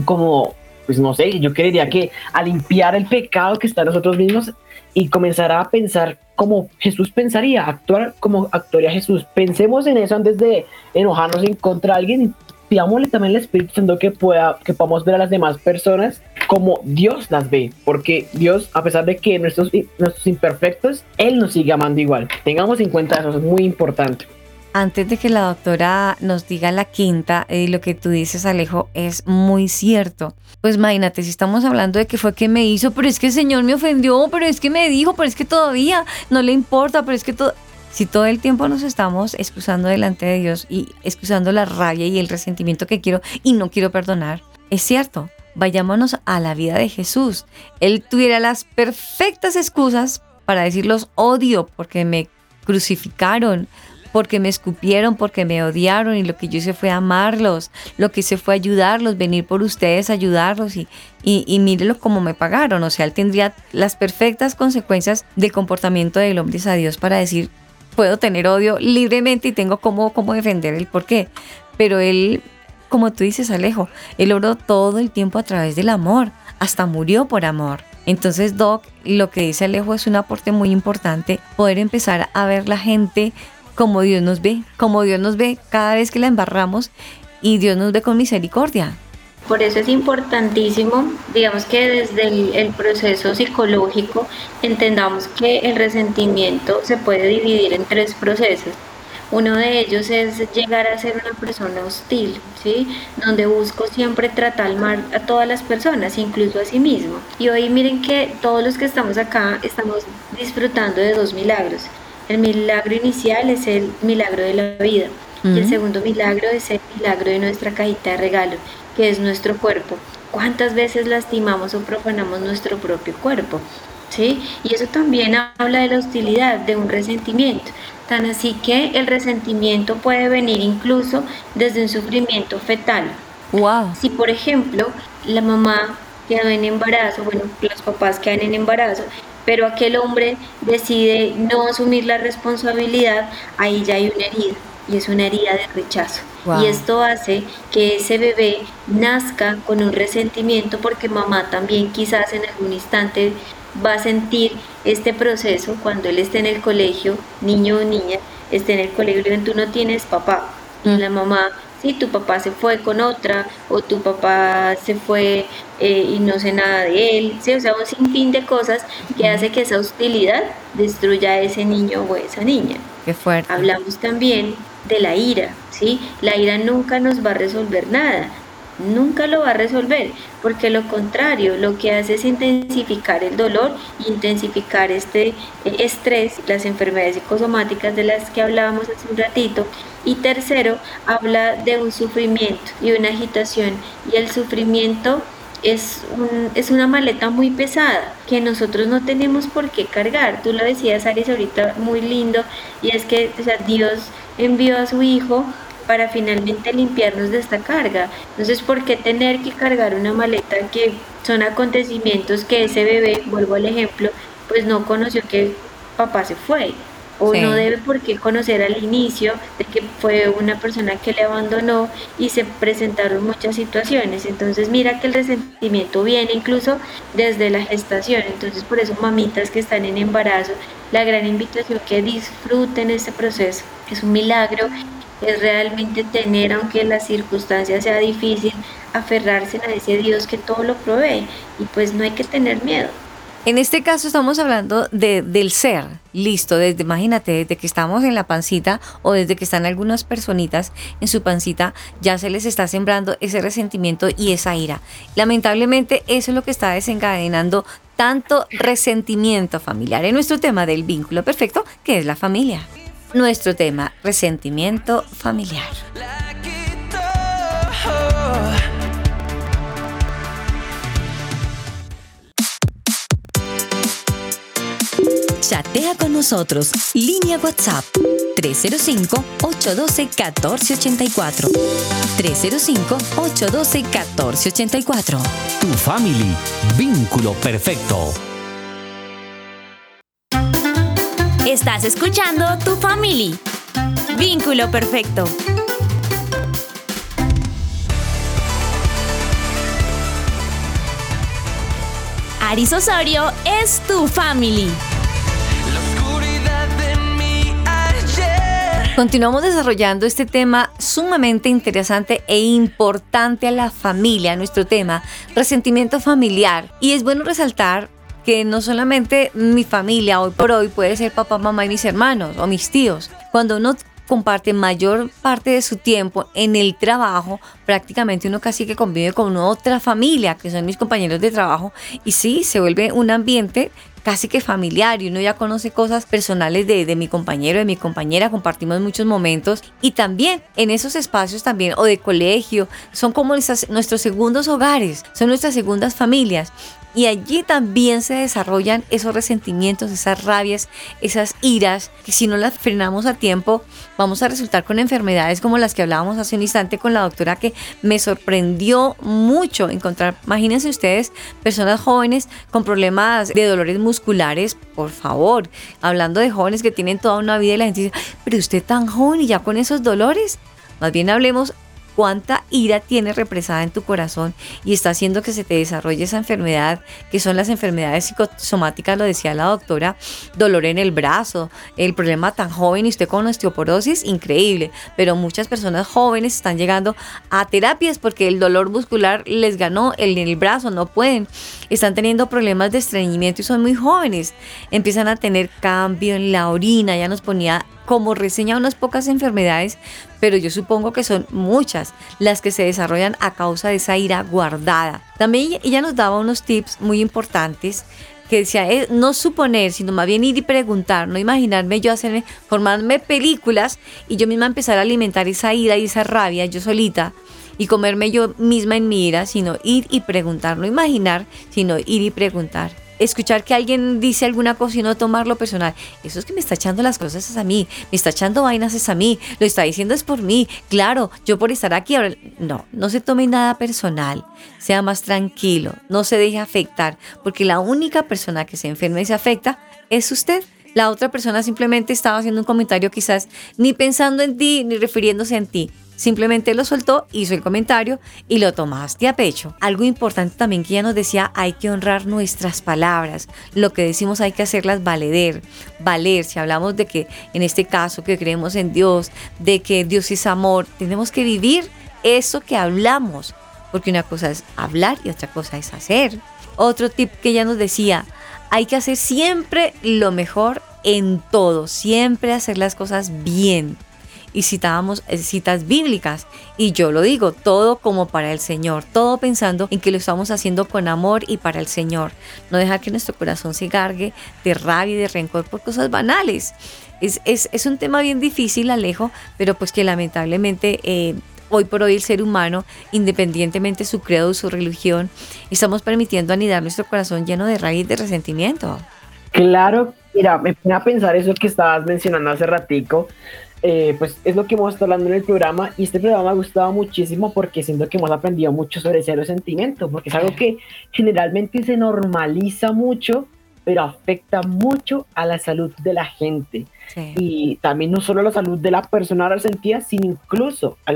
como pues no sé, yo creería que a limpiar el pecado que está en nosotros mismos y comenzar a pensar como Jesús pensaría, actuar como actuaría Jesús. Pensemos en eso antes de enojarnos en contra de alguien. Pidámosle también al Espíritu Santo que pueda, que podamos ver a las demás personas como Dios las ve, porque Dios, a pesar de que nuestros, nuestros imperfectos, Él nos sigue amando igual. Tengamos en cuenta eso, es muy importante. Antes de que la doctora nos diga la quinta, eh, lo que tú dices, Alejo, es muy cierto. Pues imagínate, si estamos hablando de que fue que me hizo, pero es que el Señor me ofendió, pero es que me dijo, pero es que todavía no le importa, pero es que todo... Si todo el tiempo nos estamos excusando delante de Dios y excusando la rabia y el resentimiento que quiero y no quiero perdonar, es cierto, vayámonos a la vida de Jesús. Él tuviera las perfectas excusas para decir los odio porque me crucificaron, porque me escupieron, porque me odiaron y lo que yo hice fue amarlos, lo que hice fue ayudarlos, venir por ustedes, ayudarlos y, y, y mírelo cómo me pagaron. O sea, él tendría las perfectas consecuencias del comportamiento del hombre a Dios para decir, puedo tener odio libremente y tengo cómo, cómo defender el por qué. Pero él, como tú dices, Alejo, él oró todo el tiempo a través del amor, hasta murió por amor. Entonces, Doc, lo que dice Alejo es un aporte muy importante, poder empezar a ver la gente como Dios nos ve, como Dios nos ve cada vez que la embarramos y Dios nos ve con misericordia. Por eso es importantísimo, digamos que desde el, proceso psicológico entendamos que el resentimiento se puede dividir en tres procesos. Uno de ellos es llegar a ser una persona hostil, ¿sí? Donde busco siempre tratar mal a todas las personas, incluso a sí mismo. Y hoy miren que todos los que estamos acá estamos disfrutando de dos milagros. El milagro inicial es el milagro de la vida. Y el segundo milagro es el milagro de nuestra cajita de regalo, que es nuestro cuerpo. ¿Cuántas veces lastimamos o profanamos nuestro propio cuerpo? ¿Sí? Y eso también habla de la hostilidad, de un resentimiento. Tan así que el resentimiento puede venir incluso desde un sufrimiento fetal. Wow. Si por ejemplo la mamá quedó en embarazo, bueno, los papás quedan en embarazo, pero aquel hombre decide no asumir la responsabilidad, ahí ya hay una herida y es una herida de rechazo. Y esto hace que ese bebé nazca con un resentimiento porque mamá también quizás en algún instante va a sentir este proceso cuando él esté en el colegio, niño o niña, esté en el colegio y tú no tienes papá. Y mm. la mamá, sí, tu papá se fue con otra o tu papá se fue eh, y no sé nada de él, ¿sí? o sea, un sinfín de cosas que hace que esa hostilidad destruya a ese niño o esa niña. Qué fuerte. Hablamos también de la ira, ¿sí? La ira nunca nos va a resolver nada, nunca lo va a resolver, porque lo contrario, lo que hace es intensificar el dolor, intensificar este eh, estrés, las enfermedades psicosomáticas de las que hablábamos hace un ratito. Y tercero, habla de un sufrimiento y una agitación. Y el sufrimiento es, es una maleta muy pesada que nosotros no tenemos por qué cargar. Tú lo decías, Aries, ahorita muy lindo, y es que o Dios envió a su Hijo para finalmente limpiarnos de esta carga. Entonces, ¿por qué tener que cargar una maleta que son acontecimientos que ese bebé, vuelvo al ejemplo, pues no conoció que papá se fue? O no debe por qué conocer al inicio de que fue una persona que le abandonó y se presentaron muchas situaciones. Entonces mira que el resentimiento viene incluso desde la gestación. Entonces por eso mamitas que están en embarazo, la gran invitación que disfruten este proceso. Es un milagro es realmente tener, aunque la circunstancia sea difícil, aferrarse a ese Dios que todo lo provee y pues no hay que tener miedo. En este caso estamos hablando de, del ser, listo, desde, imagínate, desde que estamos en la pancita o desde que están algunas personitas en su pancita, ya se les está sembrando ese resentimiento y esa ira. Lamentablemente eso es lo que está desencadenando tanto resentimiento familiar en nuestro tema del vínculo perfecto, que es la familia nuestro tema, resentimiento familiar. Chatea con nosotros. Línea WhatsApp 305-812-1484. 305-812-1484. Tu family. Vínculo perfecto. Estás escuchando Tu Family. Vínculo perfecto. Aris Osorio es tu family. Continuamos desarrollando este tema sumamente interesante e importante a la familia, nuestro tema, resentimiento familiar. Y es bueno resaltar que no solamente mi familia hoy por hoy puede ser papá, mamá y mis hermanos o mis tíos. Cuando uno comparte mayor parte de su tiempo en el trabajo, prácticamente uno casi que convive con otra familia, que son mis compañeros de trabajo, y sí, se vuelve un ambiente casi que familiar y uno ya conoce cosas personales de, de mi compañero, de mi compañera, compartimos muchos momentos y también en esos espacios también o de colegio son como nuestros segundos hogares, son nuestras segundas familias y allí también se desarrollan esos resentimientos, esas rabias, esas iras, que si no las frenamos a tiempo, vamos a resultar con enfermedades como las que hablábamos hace un instante con la doctora, que me sorprendió mucho encontrar, imagínense ustedes, personas jóvenes con problemas de dolores musculares, por favor, hablando de jóvenes que tienen toda una vida y la gente dice, pero usted tan joven y ya con esos dolores. Más bien hablemos cuánta ira tienes represada en tu corazón y está haciendo que se te desarrolle esa enfermedad, que son las enfermedades psicosomáticas, lo decía la doctora, dolor en el brazo, el problema tan joven y usted con osteoporosis, increíble, pero muchas personas jóvenes están llegando a terapias porque el dolor muscular les ganó en el brazo, no pueden, están teniendo problemas de estreñimiento y son muy jóvenes, empiezan a tener cambio en la orina, ya nos ponía como reseña unas pocas enfermedades, pero yo supongo que son muchas las que se desarrollan a causa de esa ira guardada. También ella nos daba unos tips muy importantes que decía, eh, no suponer, sino más bien ir y preguntar, no imaginarme yo hacerme, formarme películas y yo misma empezar a alimentar esa ira y esa rabia yo solita y comerme yo misma en mi ira, sino ir y preguntar, no imaginar, sino ir y preguntar escuchar que alguien dice alguna cosa y no tomarlo personal. Eso es que me está echando las cosas es a mí, me está echando vainas es a mí, lo está diciendo es por mí. Claro, yo por estar aquí. No, no se tome nada personal, sea más tranquilo, no se deje afectar, porque la única persona que se enferma y se afecta es usted. La otra persona simplemente estaba haciendo un comentario quizás ni pensando en ti ni refiriéndose en ti. Simplemente lo soltó, hizo el comentario y lo tomaste a pecho. Algo importante también que ella nos decía, hay que honrar nuestras palabras. Lo que decimos hay que hacerlas valer. Valer, si hablamos de que en este caso que creemos en Dios, de que Dios es amor, tenemos que vivir eso que hablamos. Porque una cosa es hablar y otra cosa es hacer. Otro tip que ella nos decía, hay que hacer siempre lo mejor en todo, siempre hacer las cosas bien y citábamos eh, citas bíblicas. Y yo lo digo, todo como para el Señor, todo pensando en que lo estamos haciendo con amor y para el Señor. No dejar que nuestro corazón se gargue de rabia y de rencor por cosas banales. Es, es, un tema bien difícil, Alejo, pero pues que lamentablemente... Eh, hoy por hoy el ser humano, independientemente de su credo o su religión, estamos permitiendo anidar nuestro corazón lleno de y de resentimiento. Claro, mira, me pone a pensar eso que estabas mencionando hace ratico, eh, pues es lo que hemos estado hablando en el programa y este programa me ha gustado muchísimo porque siento que hemos aprendido mucho sobre cero sentimientos, porque es algo que generalmente se normaliza mucho, pero afecta mucho a la salud de la gente. Y también no solo a la salud de la persona resentida, sino incluso a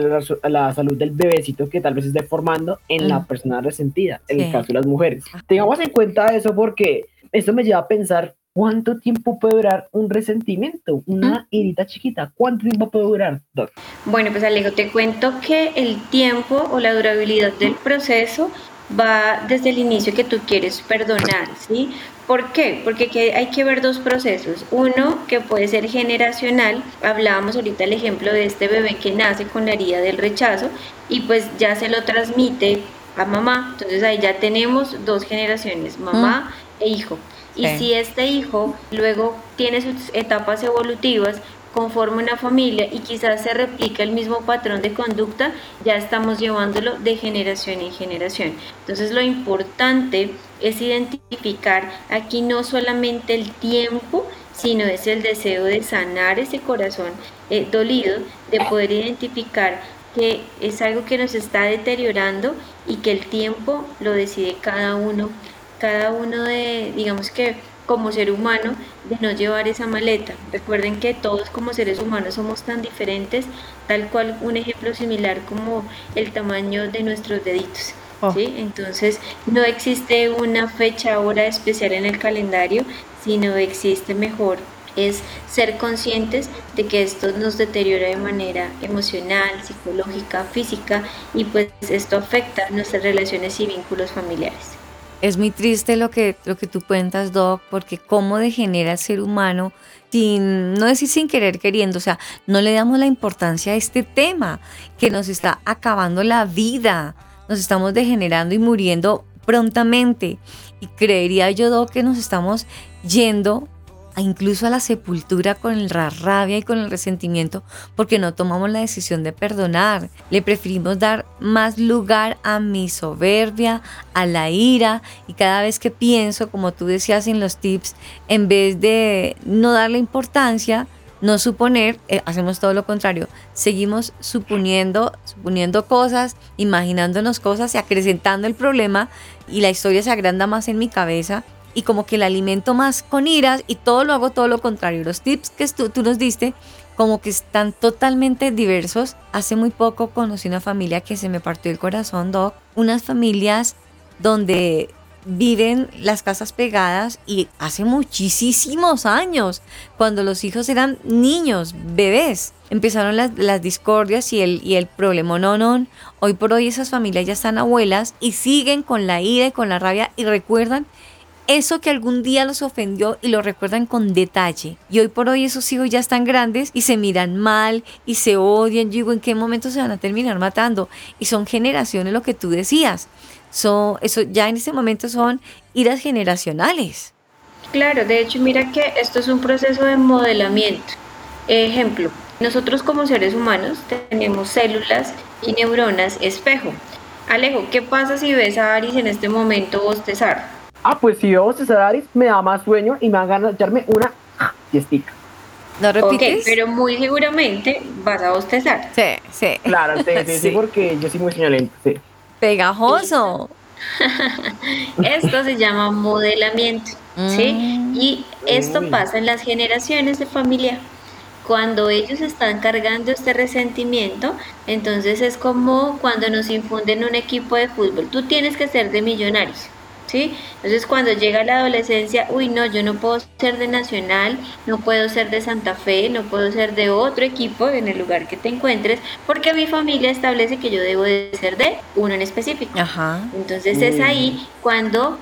la, salud del bebecito que tal vez esté formando en la mm. persona resentida, en el caso de las mujeres. Tengamos en cuenta eso porque esto me lleva a pensar ¿Cuánto tiempo puede durar un resentimiento? Una herida chiquita. ¿Cuánto tiempo puede durar, Doc? Bueno, pues Alejo, te cuento que el tiempo o la durabilidad del proceso va desde el inicio que tú quieres perdonar, ¿sí? ¿Por qué? Porque hay que ver dos procesos. Uno que puede ser generacional. Hablábamos ahorita el ejemplo de este bebé que nace con la herida del rechazo y pues ya se lo transmite a mamá. Entonces ahí ya tenemos dos generaciones, mamá e hijo. Y si este hijo luego tiene sus etapas evolutivas, conforma una familia y quizás se replica el mismo patrón de conducta, ya estamos llevándolo de generación en generación. Entonces lo importante es identificar aquí no solamente el tiempo, sino es el deseo de sanar ese corazón eh, dolido, de poder identificar que es algo que nos está deteriorando y que el tiempo lo decide cada uno cada uno de, digamos que como ser humano, de no llevar esa maleta. Recuerden que todos como seres humanos somos tan diferentes, tal cual un ejemplo similar como el tamaño de nuestros deditos. Oh. ¿sí? Entonces no existe una fecha, hora especial en el calendario, sino existe mejor es ser conscientes de que esto nos deteriora de manera emocional, psicológica, física y pues esto afecta nuestras relaciones y vínculos familiares. Es muy triste lo que, lo que tú cuentas, Doc, porque cómo degenera el ser humano sin, no decir sin querer queriendo, o sea, no le damos la importancia a este tema que nos está acabando la vida, nos estamos degenerando y muriendo prontamente. Y creería yo, que nos estamos yendo incluso a la sepultura con la rabia y con el resentimiento porque no tomamos la decisión de perdonar. Le preferimos dar más lugar a mi soberbia, a la ira y cada vez que pienso, como tú decías en los tips, en vez de no darle importancia, no suponer, eh, hacemos todo lo contrario, seguimos suponiendo, suponiendo cosas, imaginándonos cosas y acrecentando el problema y la historia se agranda más en mi cabeza y como que la alimento más con iras y todo lo hago todo lo contrario. Los tips que tú, tú nos diste como que están totalmente diversos. Hace muy poco conocí una familia que se me partió el corazón, Doc. Unas familias donde viven las casas pegadas y hace muchísimos años, cuando los hijos eran niños, bebés, empezaron las, las discordias y el, y el problema no, no. Hoy por hoy esas familias ya están abuelas y siguen con la ira y con la rabia y recuerdan eso que algún día los ofendió y lo recuerdan con detalle. Y hoy por hoy esos hijos ya están grandes y se miran mal y se odian. Yo digo, ¿en qué momento se van a terminar matando? Y son generaciones lo que tú decías. So, eso ya en ese momento son iras generacionales. Claro, de hecho, mira que esto es un proceso de modelamiento. Ejemplo, nosotros como seres humanos tenemos células y neuronas espejo. Alejo, ¿qué pasa si ves a Aris en este momento bostezar? Ah, pues si veo César Aris, me da más sueño y me da ganas de echarme una siestica. ¿No repites? Ok, pero muy seguramente vas a bostezar. Sí, sí. Claro, sí, sí, sí, porque yo soy muy señalento, sí. Pegajoso. Esto se llama modelamiento, ¿sí? Mm. Y esto pasa en las generaciones de familia. Cuando ellos están cargando este resentimiento, entonces es como cuando nos infunden un equipo de fútbol. Tú tienes que ser de millonarios. ¿Sí? Entonces cuando llega la adolescencia, uy, no, yo no puedo ser de Nacional, no puedo ser de Santa Fe, no puedo ser de otro equipo en el lugar que te encuentres, porque mi familia establece que yo debo de ser de uno en específico. Ajá. Entonces es ahí cuando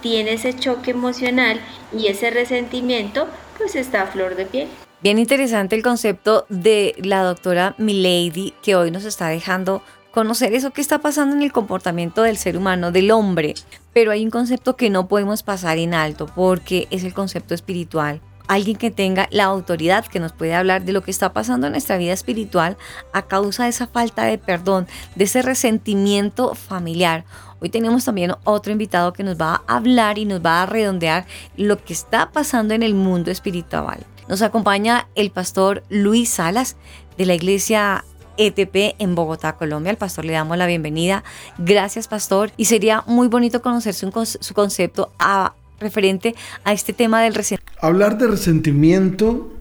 tiene ese choque emocional y ese resentimiento, pues está a flor de piel. Bien interesante el concepto de la doctora Milady que hoy nos está dejando conocer eso que está pasando en el comportamiento del ser humano, del hombre. Pero hay un concepto que no podemos pasar en alto porque es el concepto espiritual. Alguien que tenga la autoridad que nos puede hablar de lo que está pasando en nuestra vida espiritual a causa de esa falta de perdón, de ese resentimiento familiar. Hoy tenemos también otro invitado que nos va a hablar y nos va a redondear lo que está pasando en el mundo espiritual. Nos acompaña el pastor Luis Salas de la iglesia ETP en Bogotá, Colombia. Al pastor le damos la bienvenida. Gracias, pastor. Y sería muy bonito conocer su, su concepto a, referente a este tema del resentimiento. Hablar de resentimiento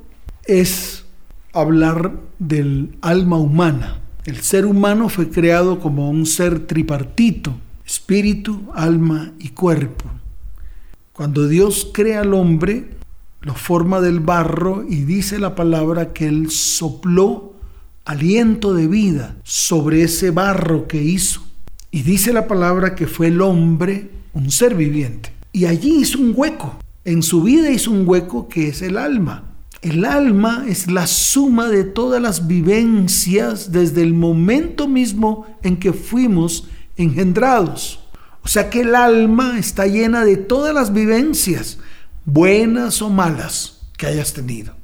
es hablar del alma humana. El ser humano fue creado como un ser tripartito, espíritu, alma y cuerpo. Cuando Dios crea al hombre, lo forma del barro y dice la palabra que él sopló aliento de vida sobre ese barro que hizo. Y dice la palabra que fue el hombre un ser viviente. Y allí hizo un hueco. En su vida hizo un hueco que es el alma. El alma es la suma de todas las vivencias desde el momento mismo en que fuimos engendrados. O sea que el alma está llena de todas las vivencias, buenas o malas, que hayas tenido.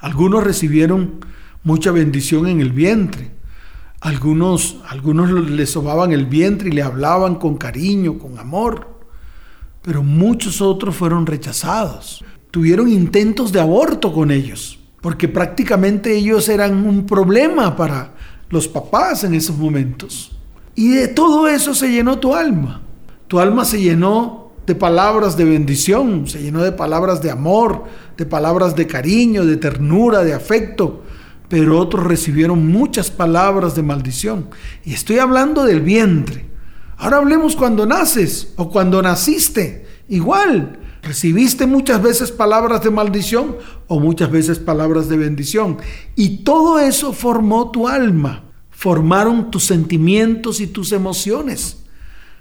Algunos recibieron mucha bendición en el vientre. Algunos, algunos le sobaban el vientre y le hablaban con cariño, con amor, pero muchos otros fueron rechazados. Tuvieron intentos de aborto con ellos, porque prácticamente ellos eran un problema para los papás en esos momentos. Y de todo eso se llenó tu alma. Tu alma se llenó de palabras de bendición, se llenó de palabras de amor, de palabras de cariño, de ternura, de afecto, pero otros recibieron muchas palabras de maldición. Y estoy hablando del vientre. Ahora hablemos cuando naces o cuando naciste. Igual, recibiste muchas veces palabras de maldición o muchas veces palabras de bendición. Y todo eso formó tu alma, formaron tus sentimientos y tus emociones,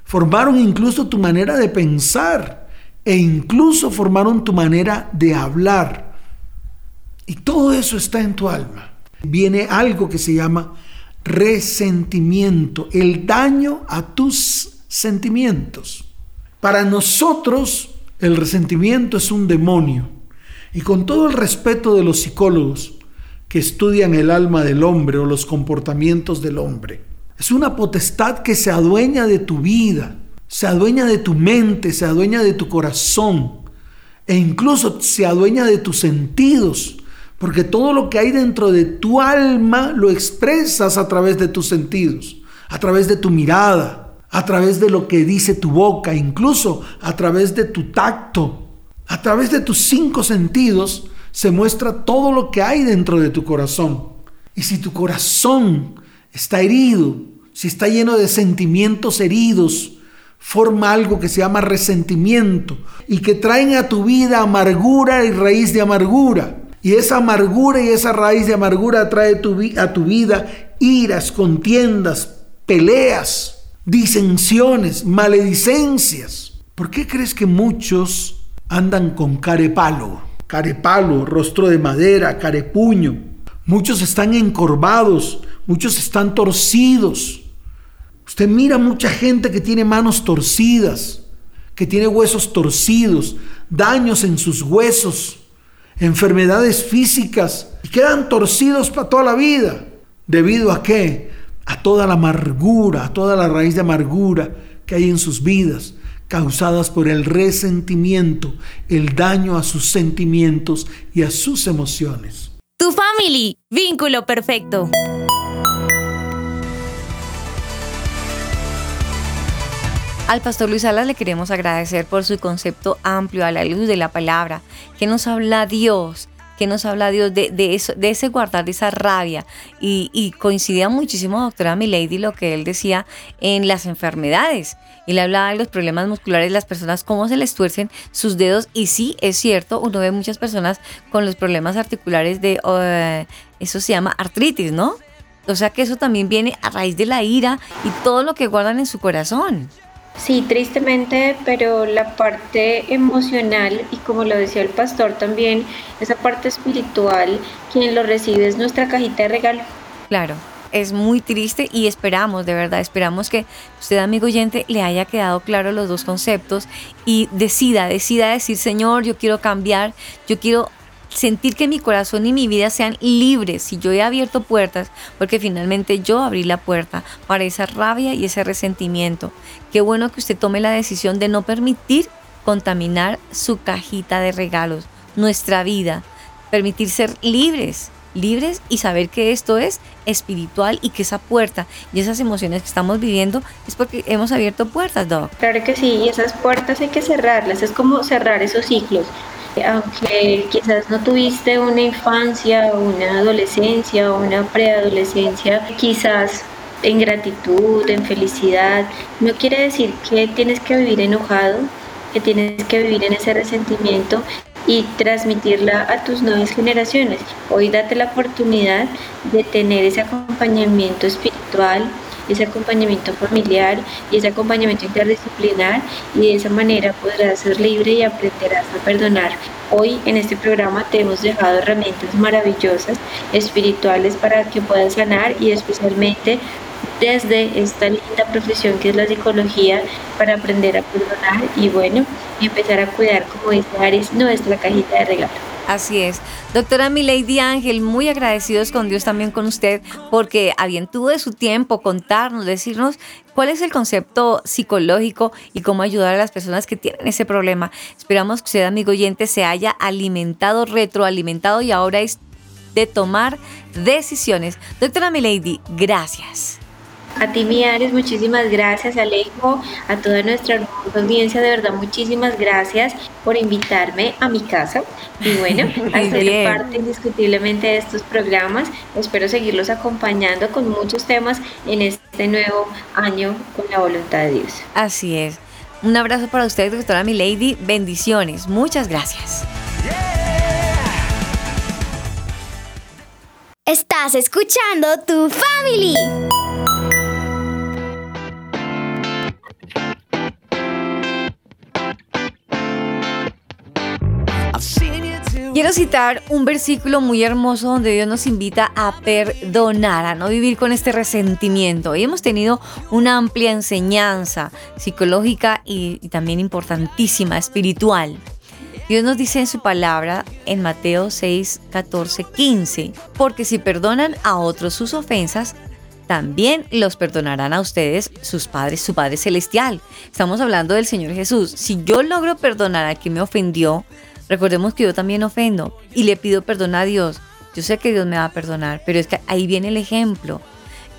formaron incluso tu manera de pensar e incluso formaron tu manera de hablar. Y todo eso está en tu alma viene algo que se llama resentimiento, el daño a tus sentimientos. Para nosotros el resentimiento es un demonio. Y con todo el respeto de los psicólogos que estudian el alma del hombre o los comportamientos del hombre, es una potestad que se adueña de tu vida, se adueña de tu mente, se adueña de tu corazón e incluso se adueña de tus sentidos, porque todo lo que hay dentro de tu alma lo expresas a través de tus sentidos, a través de tu mirada, a través de lo que dice tu boca, incluso a través de tu tacto, a través de tus cinco sentidos se muestra todo lo que hay dentro de tu corazón. Y si tu corazón está herido, si está lleno de sentimientos heridos, forma algo que se llama resentimiento y que traen a tu vida amargura y raíz de amargura. Y esa amargura y esa raíz de amargura trae a tu vida iras, contiendas, peleas, disensiones, maledicencias. ¿Por qué crees que muchos andan con carepalo? Carepalo, rostro de madera, carepuño. Muchos están encorvados, muchos están torcidos. Usted mira mucha gente que tiene manos torcidas, que tiene huesos torcidos, daños en sus huesos, enfermedades físicas y quedan torcidos para toda la vida. ¿Debido a qué? A toda la amargura, a toda la raíz de amargura que hay en sus vidas, causadas por el resentimiento, el daño a sus sentimientos y a sus emociones. Tu family, vínculo perfecto. Al pastor Luis Salas le queremos agradecer por su concepto amplio a la luz de la palabra, que nos habla Dios, que nos habla Dios de, eso, de ese guardar de esa rabia. Y, coincidía muchísimo, doctora Milady, lo que él decía en las enfermedades. Y le hablaba de los problemas musculares las personas, cómo se les tuercen sus dedos. Y sí, es cierto, uno ve muchas personas con los problemas articulares de, eh, eso se llama artritis, ¿no? O sea que eso también viene a raíz de la ira y todo lo que guardan en su corazón. Sí, tristemente, pero la parte emocional y como lo decía el pastor también, esa parte espiritual, quien lo recibe es nuestra cajita de regalo. Claro, es muy triste y esperamos, de verdad, esperamos que usted, amigo oyente, le haya quedado claro los dos conceptos y decida, decida decir, Señor, yo quiero cambiar, yo quiero sentir que mi corazón y mi vida sean libres si yo he abierto puertas, porque finalmente yo abrí la puerta para esa rabia y ese resentimiento. Qué bueno que usted tome la decisión de no permitir contaminar su cajita de regalos, nuestra vida, permitir ser libres, libres y saber que esto es espiritual y que esa puerta y esas emociones que estamos viviendo es porque hemos abierto puertas, Doc. Claro que sí, y esas puertas hay que cerrarlas, es como cerrar esos ciclos aunque quizás no tuviste una infancia, una adolescencia o una preadolescencia, quizás en gratitud, en felicidad, no quiere decir que tienes que vivir enojado, que tienes que vivir en ese resentimiento y transmitirla a tus nuevas generaciones. Hoy date la oportunidad de tener ese acompañamiento espiritual, ese acompañamiento familiar y ese acompañamiento interdisciplinar y de esa manera podrás ser libre y aprenderás a perdonar. Hoy en este programa te hemos dejado herramientas maravillosas, espirituales para que puedas sanar y especialmente desde esta linda profesión que es la psicología para aprender a perdonar y bueno, empezar a cuidar, como dice Aris, nuestra cajita de regalo. Así es. Doctora Milady Ángel, muy agradecidos con Dios también con usted, porque alguien tuvo de su tiempo contarnos, decirnos cuál es el concepto psicológico y cómo ayudar a las personas que tienen ese problema. Esperamos que usted, amigo oyente, se haya alimentado, retroalimentado y ahora es de tomar decisiones. Doctora Milady, gracias. A ti, Miares, muchísimas gracias, Alejo, a toda nuestra audiencia, de verdad, muchísimas gracias por invitarme a mi casa y bueno, a ser parte indiscutiblemente de estos programas. Espero seguirlos acompañando con muchos temas en este nuevo año con la voluntad de Dios. Así es. Un abrazo para usted, doctora Milady. Bendiciones. Muchas gracias. Estás escuchando tu family. Quiero citar un versículo muy hermoso donde Dios nos invita a perdonar, a no vivir con este resentimiento. Y hemos tenido una amplia enseñanza psicológica y, y también importantísima, espiritual. Dios nos dice en su palabra en Mateo 6, 14, 15, porque si perdonan a otros sus ofensas, también los perdonarán a ustedes sus padres, su Padre Celestial. Estamos hablando del Señor Jesús. Si yo logro perdonar a quien me ofendió, recordemos que yo también ofendo y le pido perdón a Dios. Yo sé que Dios me va a perdonar, pero es que ahí viene el ejemplo.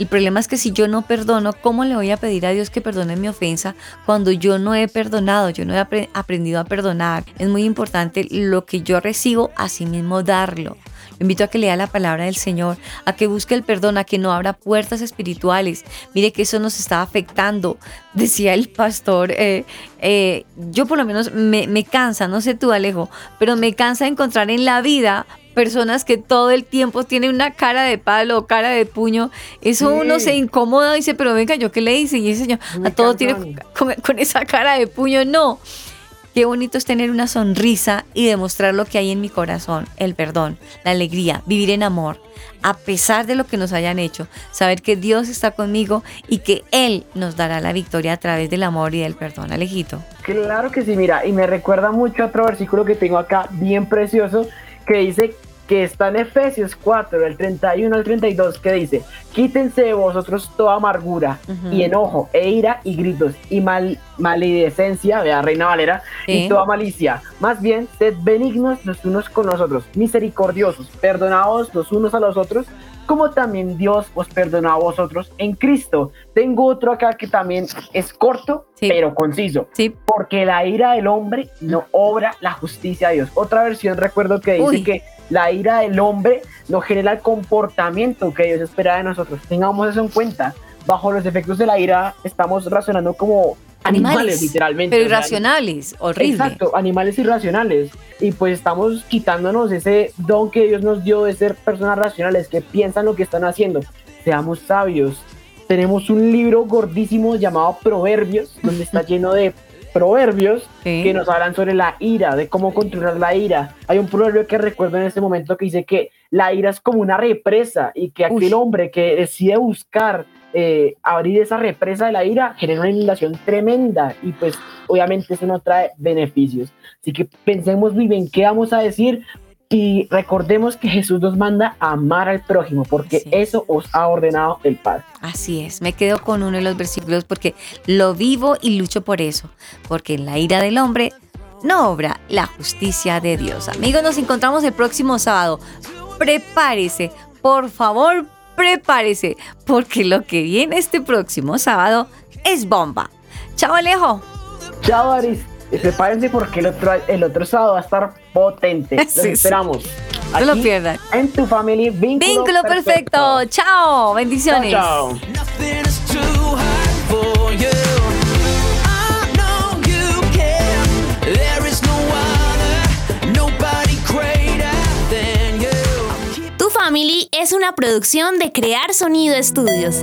El problema es que si yo no perdono, ¿cómo le voy a pedir a Dios que perdone mi ofensa cuando yo no he perdonado, yo no he aprendido a perdonar? Es muy importante lo que yo recibo, así mismo darlo. Invito a que lea la palabra del Señor, a que busque el perdón, a que no abra puertas espirituales. Mire que eso nos está afectando. Decía el pastor, eh, eh, yo por lo menos me, me cansa, no sé tú Alejo, pero me cansa encontrar en la vida personas que todo el tiempo tienen una cara de palo o cara de puño, eso uno se incomoda y dice, pero venga, ¿yo qué le hice? Y ese señor, a todo tiene con, esa cara de puño, no. Qué bonito es tener una sonrisa y demostrar lo que hay en mi corazón, el perdón, la alegría, vivir en amor, a pesar de lo que nos hayan hecho, saber que Dios está conmigo y que Él nos dará la victoria a través del amor y del perdón. Alejito. Claro que sí, mira, y me recuerda mucho a otro versículo que tengo acá, bien precioso, que dice que está en Efesios 4, del 31 al 32, que dice, quítense de vosotros toda amargura y enojo e ira y gritos y mal, maledicencia, vea Reina Valera, y toda malicia. Más bien, sed benignos los unos con los otros, misericordiosos, perdonados los unos a los otros, como también Dios os perdonó a vosotros en Cristo. Tengo otro acá que también es corto, pero conciso. Sí. Porque la ira del hombre no obra la justicia de Dios. Otra versión recuerdo que dice que la ira del hombre no genera el comportamiento que Dios espera de nosotros. Tengamos eso en cuenta. Bajo los efectos de la ira estamos razonando como animales, literalmente. Pero irracionales, horrible. Exacto, animales irracionales. Y pues estamos quitándonos ese don que Dios nos dio de ser personas racionales que piensan lo que están haciendo. Seamos sabios. Tenemos un libro gordísimo llamado Proverbios, donde está lleno de proverbios que nos hablan sobre la ira, de cómo controlar la ira. Hay un proverbio que recuerdo en este momento que dice que la ira es como una represa y que aquel hombre que decide buscar eh, abrir esa represa de la ira genera una inundación tremenda y pues obviamente eso no trae beneficios. Así que pensemos muy bien qué vamos a decir y recordemos que Jesús nos manda a amar al prójimo porque eso os ha ordenado el Padre. Así es, me quedo con uno de los versículos porque lo vivo y lucho por eso, porque en la ira del hombre no obra la justicia de Dios. Amigos, nos encontramos el próximo sábado. Prepárese, por favor, prepárese, porque lo que viene este próximo sábado es bomba. Chao Alejo. Chao Aris. Prepárense porque el otro, el otro sábado va a estar potente. Los esperamos. no lo pierdan. En tu familia, vínculo, vínculo perfecto. Chao. Bendiciones. chao. Tu Family es una producción de Crear Sonido Estudios.